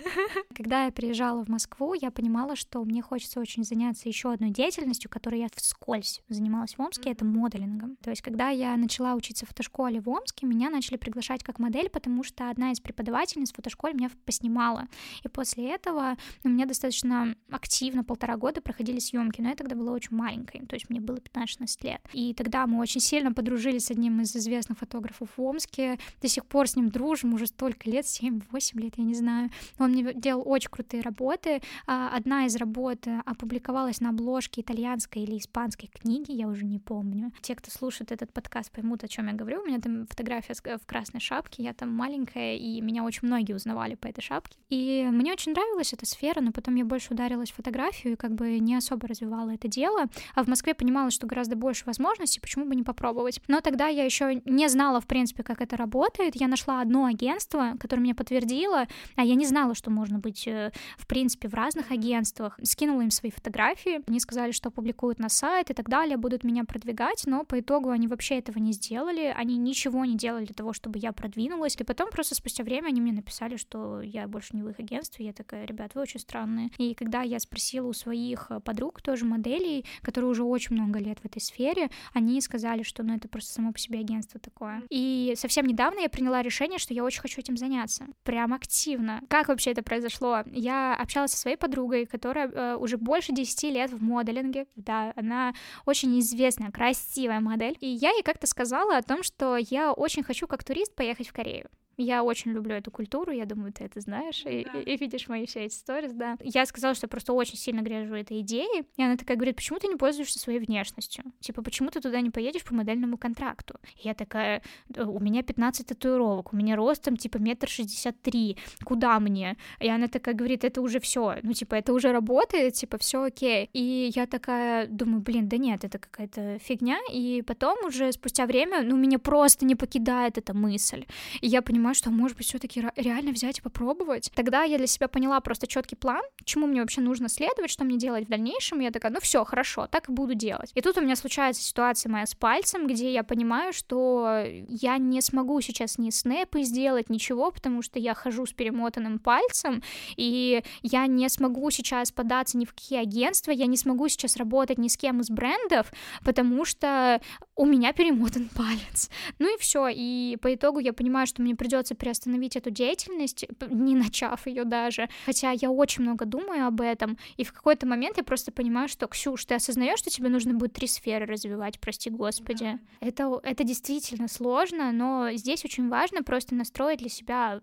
Да. Когда я приезжала в Москву, я понимала, что мне хочется очень заняться еще одной деятельностью, которой я вскользь занималась в Омске, это моделингом. То есть, когда я начала учиться в фотошколе в Омске, меня начали приглашать как модель, потому что одна из преподавательниц в фотошколе меня поснимала. И после этого у меня достаточно активно полтора года проходили съемки, но я тогда была очень маленькой, то есть мне было 15-16 лет. И тогда мы очень сильно подружились с одним из известных фотографов в Омске, до сих пор с ним дружим, уже столько лет, 7-8 лет, я не знаю. Он мне делал очень крутые работы. А, одна из работ э, опубликовалась на обложке итальянской или испанской книги, я уже не помню. Те, кто слушает этот подкаст, поймут, о чем я говорю. У меня там фотография в красной шапке, я там маленькая, и меня очень многие узнавали по этой шапке. И мне очень нравилась эта сфера, но потом я больше ударилась в фотографию и как бы не особо развивала это дело. А в Москве понимала, что гораздо больше возможностей, почему бы не попробовать. Но тогда я еще не знала, в принципе, как это работает. Я нашла одно агентство, которое мне подтвердило, а я не знала, что можно быть, э, в принципе, в разных агентствах. Скинула им свои фотографии, они сказали, что публикуют на сайт и так далее, будут меня продвигать, но по итогу они вообще этого не сделали, они ничего не делали для того, чтобы я продвинулась, и потом просто спустя время они мне написали, что я больше не в их агентстве, я такая, ребят, вы очень странные. И когда я спросила у своих э, подруг, тоже моделей, которые уже очень много лет в этой сфере, они сказали, что ну это просто само по себе агентство такое. И совсем недавно я приняла решение, что я очень хочу этим заняться. Прям активно. Как вообще это произошло? Я общалась со своей подругой, которая э, уже больше 10 лет в моделинге. Да, она очень известная, красивая модель. И я ей как-то сказала о том, что я очень хочу как турист поехать в Корею. Я очень люблю эту культуру, я думаю, ты это знаешь, и, и, и видишь мои все эти сторис, да. Я сказала, что я просто очень сильно грежу этой идеей, и она такая говорит, почему ты не пользуешься своей внешностью? Типа, почему ты туда не поедешь по модельному контракту? И я такая, у меня 15 татуировок, у меня ростом, типа, метр шестьдесят три, куда мне? И она такая говорит, это уже все, ну, типа, это уже работает, типа, все окей. И я такая думаю, блин, да нет, это какая-то фигня, и потом уже спустя время, ну, меня просто не покидает эта мысль, и я понимаю, понимаю, что, может быть, все-таки реально взять и попробовать. Тогда я для себя поняла просто четкий план, чему мне вообще нужно следовать, что мне делать в дальнейшем. И я такая, ну все, хорошо, так и буду делать. И тут у меня случается ситуация моя с пальцем, где я понимаю, что я не смогу сейчас ни снэпы сделать, ничего, потому что я хожу с перемотанным пальцем, и я не смогу сейчас податься ни в какие агентства, я не смогу сейчас работать ни с кем из брендов, потому что у меня перемотан палец. Ну и все. И по итогу я понимаю, что мне придется придется приостановить эту деятельность, не начав ее даже. Хотя я очень много думаю об этом, и в какой-то момент я просто понимаю, что, Ксюш, ты осознаешь, что тебе нужно будет три сферы развивать, прости господи. Это, это действительно сложно, но здесь очень важно просто настроить для себя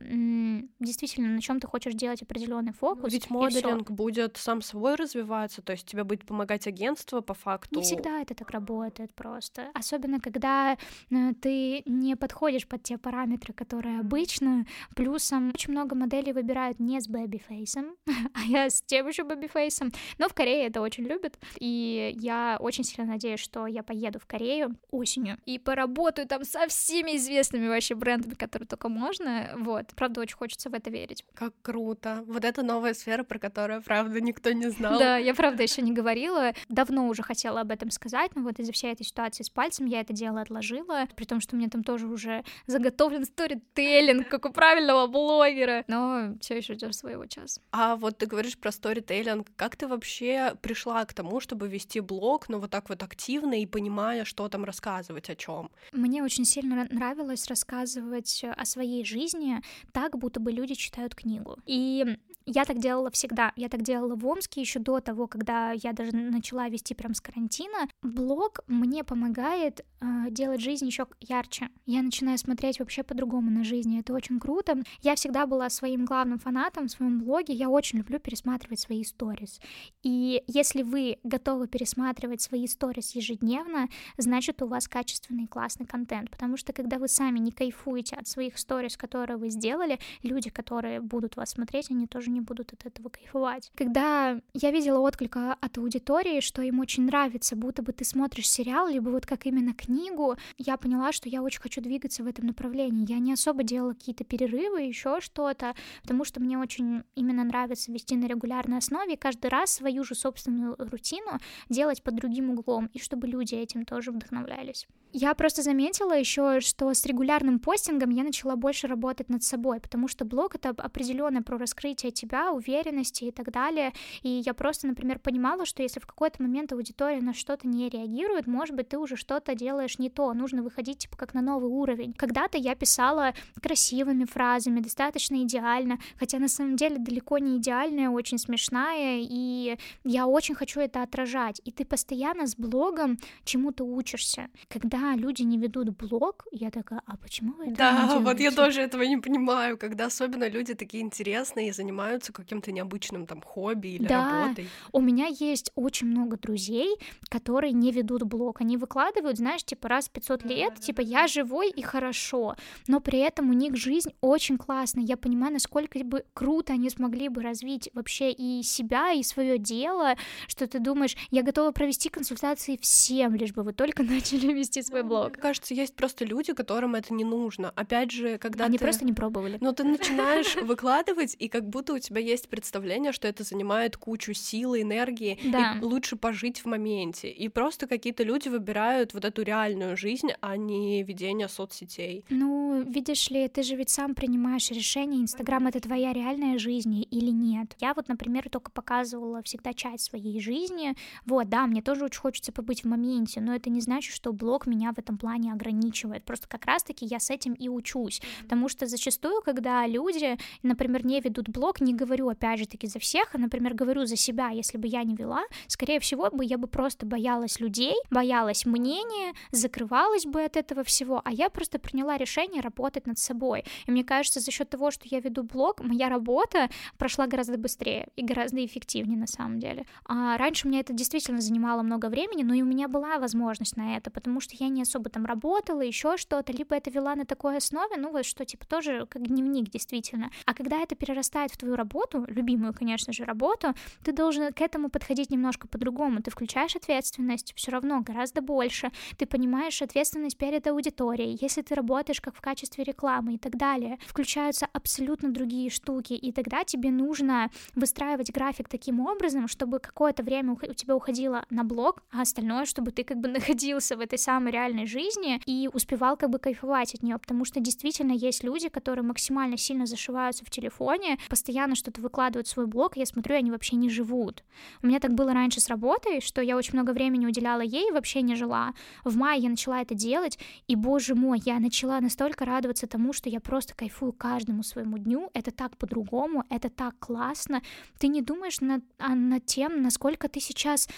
действительно, на чем ты хочешь делать определенный фокус. Ведь моделинг будет сам собой развиваться, то есть тебе будет помогать агентство по факту. Не всегда это так работает просто. Особенно, когда э, ты не подходишь под те параметры, которые обычно. Плюсом очень много моделей выбирают не с baby face ом, а я с тем еще baby face ом. Но в Корее это очень любят. И я очень сильно надеюсь, что я поеду в Корею осенью и поработаю там со всеми известными вообще брендами, которые только можно. Вот. Правда, очень хочется в это верить. Как круто. Вот это новая сфера, про которую, правда, никто не знал. Да, я, правда, еще не говорила. Давно уже хотела об этом сказать, но вот из-за всей этой ситуации с пальцем я это дело отложила, при том, что у меня там тоже уже заготовлен сторителлинг, сторителлинг, как у правильного блогера, но все еще ждешь своего часа. А вот ты говоришь про сторителлинг, как ты вообще пришла к тому, чтобы вести блог, но ну, вот так вот активно и понимая, что там рассказывать, о чем? Мне очень сильно нравилось рассказывать о своей жизни так, будто бы люди читают книгу. И я так делала всегда. Я так делала в Омске еще до того, когда я даже начала вести прям с карантина. Блог мне помогает э, делать жизнь еще ярче. Я начинаю смотреть вообще по-другому на жизнь. Это очень круто. Я всегда была своим главным фанатом в своем блоге. Я очень люблю пересматривать свои сторис. И если вы готовы пересматривать свои сторис ежедневно, значит у вас качественный классный контент. Потому что когда вы сами не кайфуете от своих сторис, которые вы сделали, люди, которые будут вас смотреть, они тоже не будут от этого кайфовать. Когда я видела отклик от аудитории, что им очень нравится, будто бы ты смотришь сериал, либо вот как именно книгу, я поняла, что я очень хочу двигаться в этом направлении. Я не особо делала какие-то перерывы, еще что-то, потому что мне очень именно нравится вести на регулярной основе, каждый раз свою же собственную рутину делать под другим углом, и чтобы люди этим тоже вдохновлялись. Я просто заметила еще, что с регулярным постингом я начала больше работать над собой, потому что блог — это определенно про раскрытие тебя, уверенности и так далее. И я просто, например, понимала, что если в какой-то момент аудитория на что-то не реагирует, может быть, ты уже что-то делаешь не то, нужно выходить типа как на новый уровень. Когда-то я писала красивыми фразами, достаточно идеально, хотя на самом деле далеко не идеальная, очень смешная, и я очень хочу это отражать. И ты постоянно с блогом чему-то учишься. Когда люди не ведут блог, я такая, а почему вы это Да, вот я тоже этого не понимаю, когда особенно люди такие интересные и занимаются каким-то необычным там хобби или да. работой. У меня есть очень много друзей, которые не ведут блог. Они выкладывают, знаешь, типа раз в 500 лет, типа я живой и хорошо, но при этом у них жизнь очень классная. Я понимаю, насколько бы круто они смогли бы развить вообще и себя, и свое дело, что ты думаешь, я готова провести консультации всем, лишь бы вы только начали вести свой блог. Мне кажется, есть просто люди, которым это не нужно. Опять же, когда Они ты... просто не пробовали. Но ты начинаешь выкладывать, и как будто у тебя есть представление, что это занимает кучу силы, энергии, Да. и лучше пожить в моменте. И просто какие-то люди выбирают вот эту реальную жизнь, а не ведение соцсетей. Ну, видишь ли, ты же ведь сам принимаешь решение, Инстаграм — это твоя реальная жизнь или нет. Я вот, например, только показывала всегда часть своей жизни. Вот, да, мне тоже очень хочется побыть в моменте, но это не значит, что блог меня в этом плане ограничивает. Просто как раз-таки я с этим и учусь. Потому что зачастую, когда люди, например, не ведут блог, не говорю, опять же таки, за всех, а, например, говорю за себя, если бы я не вела, скорее всего, бы я бы просто боялась людей, боялась мнения, закрывалась бы от этого всего, а я просто приняла решение работать над собой. И мне кажется, за счет того, что я веду блог, моя работа прошла гораздо быстрее и гораздо эффективнее на самом деле. А раньше мне это действительно занимало много времени, но и у меня была возможность на это, потому что я не особо там работала, еще что-то, либо это вела на такой основе, ну вот что, типа, тоже как дневник, действительно. А когда это перерастает в твою работу, любимую, конечно же, работу, ты должен к этому подходить немножко по-другому. Ты включаешь ответственность все равно гораздо больше, ты понимаешь ответственность перед аудиторией, если ты работаешь как в качестве рекламы и так далее. Включаются абсолютно другие штуки, и тогда тебе нужно выстраивать график таким образом, чтобы какое-то время у тебя уходило на блог, а остальное, чтобы ты как бы находился в этой самой реальной жизни и успевал как бы кайфовать от нее, потому что действительно есть люди, которые максимально сильно зашиваются в телефоне, постоянно что-то выкладывают в свой блог, и я смотрю, они вообще не живут. У меня так было раньше с работой, что я очень много времени уделяла ей вообще не жила. В мае я начала это делать, и, боже мой, я начала настолько радоваться тому, что я просто кайфую каждому своему дню, это так по-другому, это так классно. Ты не думаешь над, а над тем, насколько ты сейчас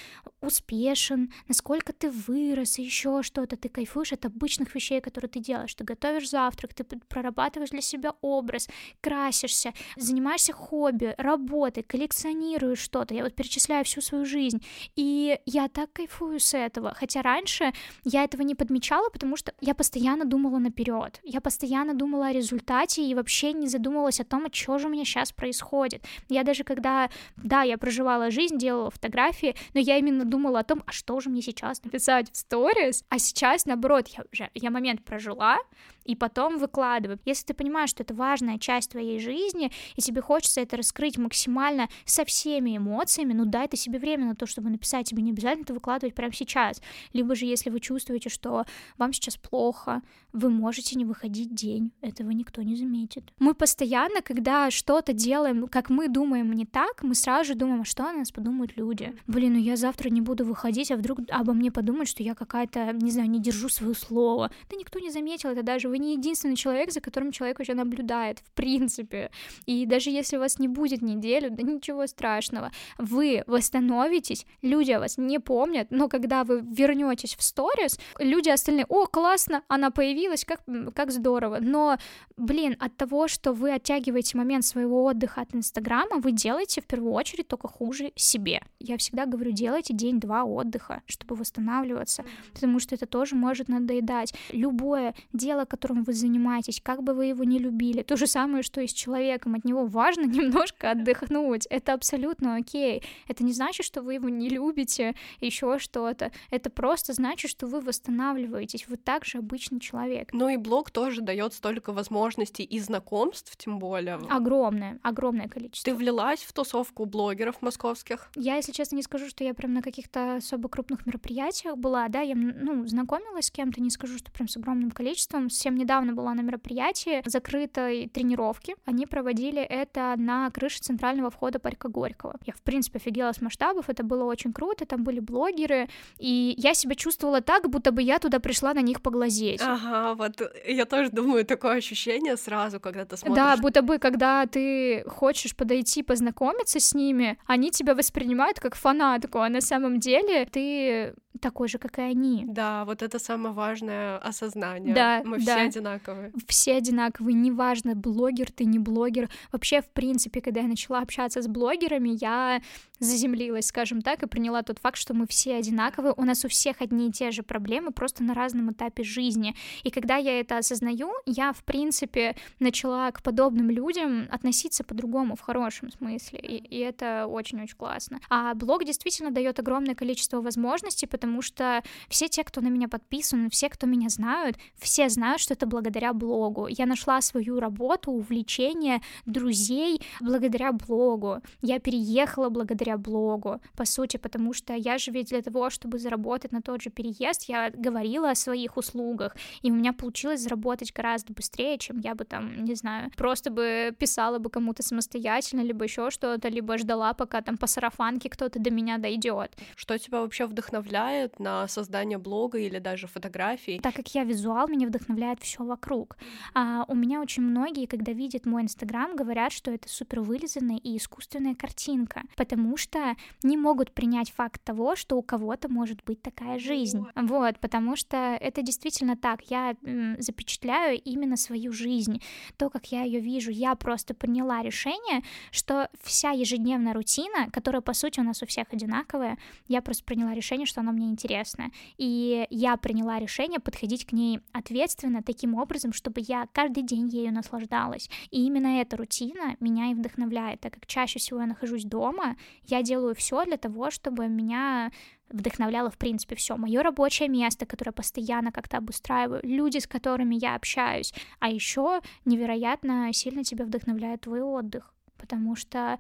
успешен, насколько ты вырос и еще что-то. Ты кайфуешь от обычных вещей, которые ты делаешь. Ты готовишь завтрак, ты прорабатываешь для себя образ, красишься, занимаешься хобби, работой, коллекционируешь что-то. Я вот перечисляю всю свою жизнь. И я так кайфую с этого. Хотя раньше я этого не подмечала, потому что я постоянно думала наперед. Я постоянно думала о результате и вообще не задумывалась о том, что же у меня сейчас происходит. Я даже когда, да, я проживала жизнь, делала фотографии, но я именно думала о том, а что же мне сейчас написать в сторис, а сейчас, наоборот, я уже, я момент прожила, и потом выкладываю. Если ты понимаешь, что это важная часть твоей жизни, и тебе хочется это раскрыть максимально со всеми эмоциями, ну дай ты себе время на то, чтобы написать, тебе не обязательно это выкладывать прямо сейчас. Либо же, если вы чувствуете, что вам сейчас плохо, вы можете не выходить день, этого никто не заметит. Мы постоянно, когда что-то делаем, как мы думаем не так, мы сразу же думаем, а что о нас подумают люди. Блин, ну я завтра не буду выходить, а вдруг обо мне подумают, что я какая-то, не знаю, не держу свое слово. Да никто не заметил это даже, вы не единственный человек, за которым человек вообще наблюдает, в принципе. И даже если у вас не будет неделю, да ничего страшного. Вы восстановитесь, люди о вас не помнят, но когда вы вернетесь в сторис, люди остальные, о, классно, она появилась, как, как здорово. Но, блин, от того, что вы оттягиваете момент своего отдыха от Инстаграма, вы делаете в первую очередь только хуже себе. Я всегда говорю, делайте день-два отдыха, чтобы восстанавливаться, потому что это тоже может надоедать. Любое дело, которым вы занимаетесь, как бы вы его не любили, то же самое, что и с человеком, от него важно немножко отдохнуть, это абсолютно окей. Это не значит, что вы его не любите, еще что-то. Это просто значит, что вы восстанавливаетесь, вы также обычный человек. Ну и блог тоже дает столько возможностей и знакомств, тем более. Огромное, огромное количество. Ты влилась в тусовку блогеров московских? Я, если честно, не скажу, что я прям на каких-то особо крупных мероприятиях была, да, я, ну, знакомилась с кем-то, не скажу, что прям с огромным количеством. Совсем недавно была на мероприятии закрытой тренировки. Они проводили это на крыше центрального входа парка Горького. Я, в принципе, офигела с масштабов, это было очень круто, там были блогеры, и я себя чувствовала так, будто бы я туда пришла на них поглазеть. Ага, вот я тоже думаю, такое ощущение сразу, когда ты смотришь. Да, будто бы, когда ты хочешь подойти, познакомиться с ними, они тебя воспринимают как фанатку, а на самом деле ты такой же, как и они. Да, вот это самое важное осознание. Да, Мы да. все одинаковые. Все одинаковые, неважно, блогер ты, не блогер. Вообще, в принципе, когда я начала общаться с блогерами, я заземлилась, скажем так, и приняла тот факт, что мы все одинаковые, у нас у всех одни и те же проблемы, просто на разном этапе жизни. И когда я это осознаю, я, в принципе, начала к подобным людям относиться по-другому, в хорошем смысле, и, и это очень-очень классно. А блог действительно дает огромное количество возможностей, потому что все те, кто на меня подписан, все, кто меня знают, все знают, что это благодаря блогу. Я нашла свою работу, увлечение, друзей благодаря блогу. Я переехала благодаря блогу, по сути, потому что я же ведь для того, чтобы заработать на тот же переезд, я говорила о своих услугах, и у меня получилось заработать гораздо быстрее, чем я бы там, не знаю, просто бы писала бы кому-то самостоятельно, либо еще что-то, либо ждала, пока там по сарафанке кто-то до меня дойдет. Что тебя вообще вдохновляет на создание блога или даже фотографий? Так как я визуал, меня вдохновляет все вокруг. А у меня очень многие, когда видят мой инстаграм, говорят, что это супер вылизанная и искусственная картинка, потому что не могут принять факт того, что у кого-то может быть такая жизнь. Вот, потому что это действительно так. Я м, запечатляю именно свою жизнь, то, как я ее вижу. Я просто приняла решение, что вся ежедневная рутина, которая, по сути, у нас у всех одинаковая, я просто приняла решение, что она мне интересна. И я приняла решение подходить к ней ответственно, таким образом, чтобы я каждый день ею наслаждалась. И именно эта рутина меня и вдохновляет, так как чаще всего я нахожусь дома, я делаю все для того, чтобы меня вдохновляло, в принципе, все. Мое рабочее место, которое постоянно как-то обустраиваю, люди, с которыми я общаюсь. А еще невероятно сильно тебя вдохновляет твой отдых потому что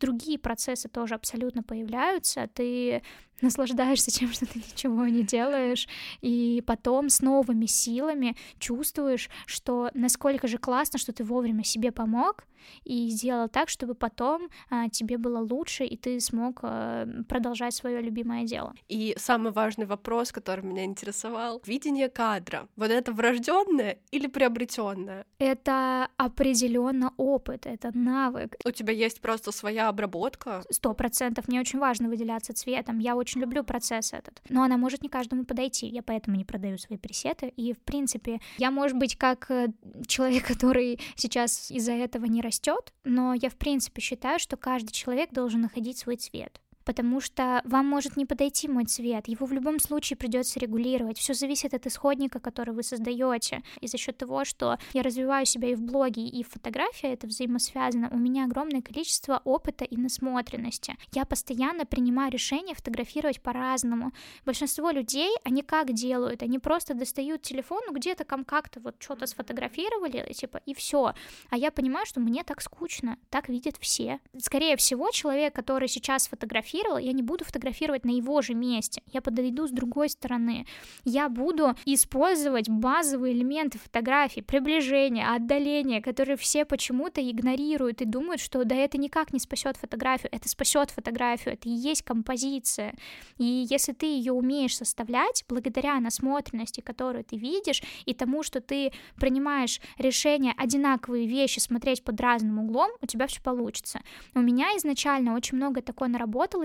другие процессы тоже абсолютно появляются, ты наслаждаешься тем, что ты ничего не делаешь, и потом с новыми силами чувствуешь, что насколько же классно, что ты вовремя себе помог и сделал так, чтобы потом а, тебе было лучше, и ты смог а, продолжать свое любимое дело. И самый важный вопрос, который меня интересовал, видение кадра. Вот это врожденное или приобретенное? Это определенно опыт, это навык. У тебя есть просто своя обработка? Сто процентов. Мне очень важно выделяться цветом. Я очень люблю процесс этот. Но она может не каждому подойти. Я поэтому не продаю свои пресеты. И, в принципе, я, может быть, как э, человек, который сейчас из-за этого не растет, но я, в принципе, считаю, что каждый человек должен находить свой цвет потому что вам может не подойти мой цвет, его в любом случае придется регулировать. Все зависит от исходника, который вы создаете. И за счет того, что я развиваю себя и в блоге, и в фотографии, это взаимосвязано, у меня огромное количество опыта и насмотренности. Я постоянно принимаю решение фотографировать по-разному. Большинство людей, они как делают? Они просто достают телефон, ну где-то там как-то вот что-то сфотографировали, типа, и все. А я понимаю, что мне так скучно, так видят все. Скорее всего, человек, который сейчас фотографирует, фотографировала, я не буду фотографировать на его же месте. Я подойду с другой стороны. Я буду использовать базовые элементы фотографии, приближение, отдаление, которые все почему-то игнорируют и думают, что да это никак не спасет фотографию. Это спасет фотографию, это и есть композиция. И если ты ее умеешь составлять, благодаря насмотренности, которую ты видишь, и тому, что ты принимаешь решение одинаковые вещи смотреть под разным углом, у тебя все получится. У меня изначально очень много такое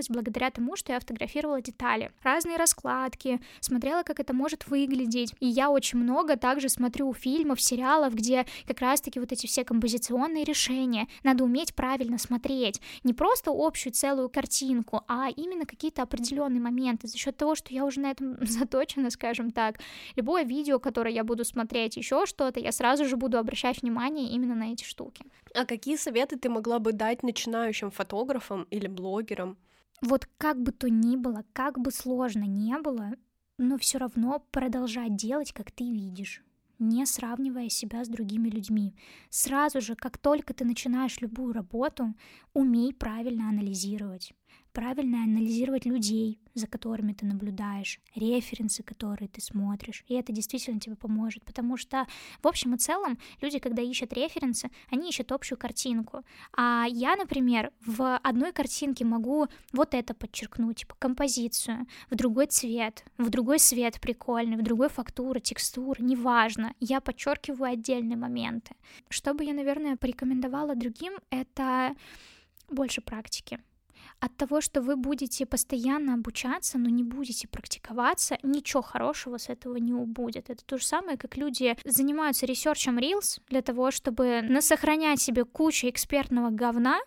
наработалось благодаря тому, что я фотографировала детали, разные раскладки, смотрела, как это может выглядеть. И я очень много также смотрю фильмов, сериалов, где как раз-таки вот эти все композиционные решения надо уметь правильно смотреть. Не просто общую целую картинку, а именно какие-то определенные моменты. За счет того, что я уже на этом заточена, скажем так, любое видео, которое я буду смотреть, еще что-то, я сразу же буду обращать внимание именно на эти штуки. А какие советы ты могла бы дать начинающим фотографам или блогерам? Вот как бы то ни было, как бы сложно не было, но все равно продолжать делать, как ты видишь не сравнивая себя с другими людьми. Сразу же, как только ты начинаешь любую работу, умей правильно анализировать правильно анализировать людей, за которыми ты наблюдаешь, референсы, которые ты смотришь, и это действительно тебе поможет, потому что в общем и целом люди, когда ищут референсы, они ищут общую картинку, а я, например, в одной картинке могу вот это подчеркнуть, типа композицию, в другой цвет, в другой свет прикольный, в другой фактура, текстура, неважно, я подчеркиваю отдельные моменты. Что бы я, наверное, порекомендовала другим, это больше практики от того, что вы будете постоянно обучаться, но не будете практиковаться, ничего хорошего с этого не убудет. Это то же самое, как люди занимаются ресерчем Reels для того, чтобы насохранять себе кучу экспертного говна,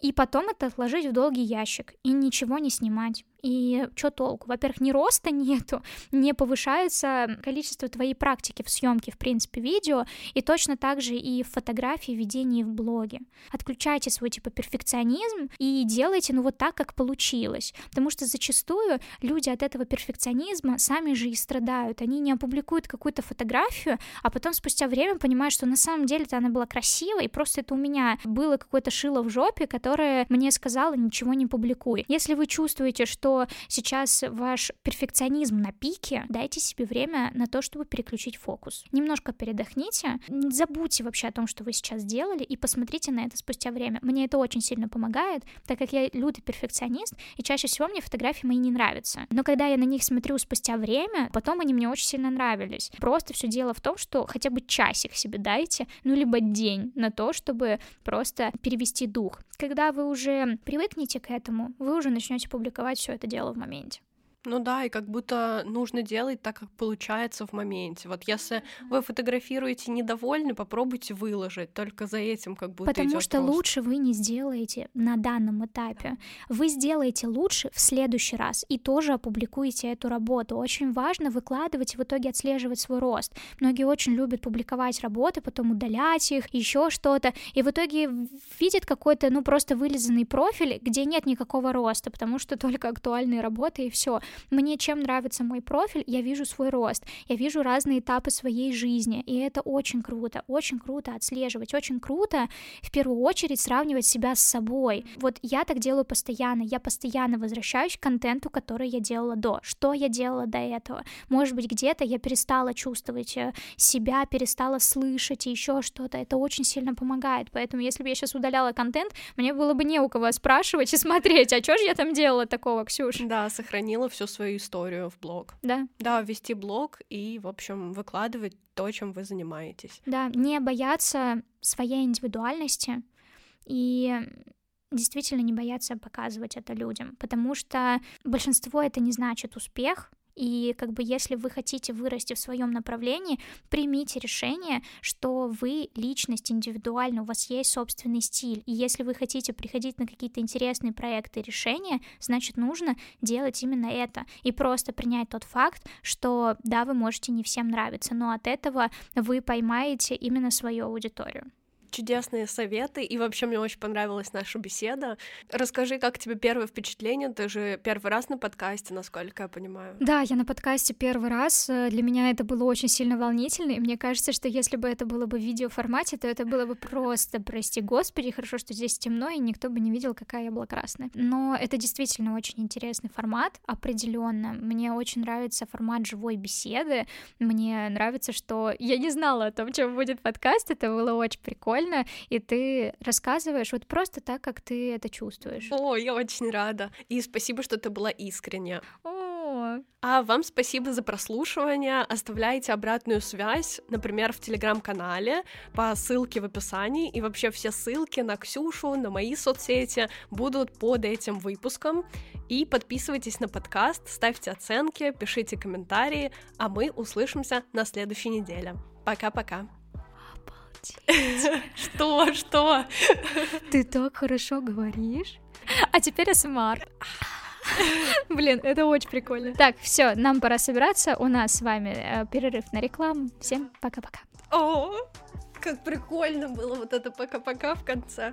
и потом это отложить в долгий ящик и ничего не снимать. И что толку? Во-первых, ни роста нету, не повышается количество твоей практики в съемке, в принципе, видео, и точно так же и в фотографии, ведении в блоге. Отключайте свой, типа, перфекционизм и делайте, ну, вот так, как получилось. Потому что зачастую люди от этого перфекционизма сами же и страдают. Они не опубликуют какую-то фотографию, а потом спустя время понимают, что на самом деле-то она была красивая, и просто это у меня было какое-то шило в жопе, которое мне сказала, ничего не публикуй. Если вы чувствуете, что что сейчас ваш перфекционизм на пике, дайте себе время на то, чтобы переключить фокус. Немножко передохните, забудьте вообще о том, что вы сейчас делали, и посмотрите на это спустя время. Мне это очень сильно помогает, так как я лютый перфекционист, и чаще всего мне фотографии мои не нравятся. Но когда я на них смотрю спустя время, потом они мне очень сильно нравились. Просто все дело в том, что хотя бы часик себе дайте, ну либо день на то, чтобы просто перевести дух. Когда вы уже привыкнете к этому, вы уже начнете публиковать все это дело в моменте. Ну да, и как будто нужно делать так, как получается в моменте. Вот если вы фотографируете недовольны, попробуйте выложить. Только за этим как будто Потому что просто. лучше вы не сделаете на данном этапе. Вы сделаете лучше в следующий раз и тоже опубликуете эту работу. Очень важно выкладывать и в итоге отслеживать свой рост. Многие очень любят публиковать работы, потом удалять их, еще что-то. И в итоге видят какой-то, ну, просто вылизанный профиль, где нет никакого роста, потому что только актуальные работы и все. Мне чем нравится мой профиль, я вижу свой рост, я вижу разные этапы своей жизни, и это очень круто, очень круто отслеживать, очень круто в первую очередь сравнивать себя с собой. Вот я так делаю постоянно, я постоянно возвращаюсь к контенту, который я делала до, что я делала до этого. Может быть, где-то я перестала чувствовать э, себя, перестала слышать и еще что-то. Это очень сильно помогает. Поэтому, если бы я сейчас удаляла контент, мне было бы не у кого спрашивать и смотреть, а что же я там делала такого, Ксюш? Да, сохранила всю свою историю в блог. Да. Да, вести блог и, в общем, выкладывать то, чем вы занимаетесь. Да, не бояться своей индивидуальности и действительно не бояться показывать это людям, потому что большинство это не значит успех, и как бы если вы хотите вырасти в своем направлении, примите решение, что вы личность индивидуальна, у вас есть собственный стиль. И если вы хотите приходить на какие-то интересные проекты решения, значит нужно делать именно это. И просто принять тот факт, что да, вы можете не всем нравиться, но от этого вы поймаете именно свою аудиторию чудесные советы, и вообще мне очень понравилась наша беседа. Расскажи, как тебе первое впечатление? Ты же первый раз на подкасте, насколько я понимаю. Да, я на подкасте первый раз. Для меня это было очень сильно волнительно, и мне кажется, что если бы это было бы в видеоформате, то это было бы просто, прости господи, хорошо, что здесь темно, и никто бы не видел, какая я была красная. Но это действительно очень интересный формат, определенно. Мне очень нравится формат живой беседы. Мне нравится, что я не знала о том, чем будет подкаст, это было очень прикольно прикольно, и ты рассказываешь вот просто так, как ты это чувствуешь. О, я очень рада. И спасибо, что ты была искренне. О. А вам спасибо за прослушивание. Оставляйте обратную связь, например, в телеграм-канале по ссылке в описании. И вообще все ссылки на Ксюшу, на мои соцсети будут под этим выпуском. И подписывайтесь на подкаст, ставьте оценки, пишите комментарии, а мы услышимся на следующей неделе. Пока-пока. Что, что? Ты так хорошо говоришь. А теперь СМР. Блин, это очень прикольно. Так, все, нам пора собираться. У нас с вами э, перерыв на рекламу. Всем пока-пока. О, как прикольно было вот это пока-пока в конце.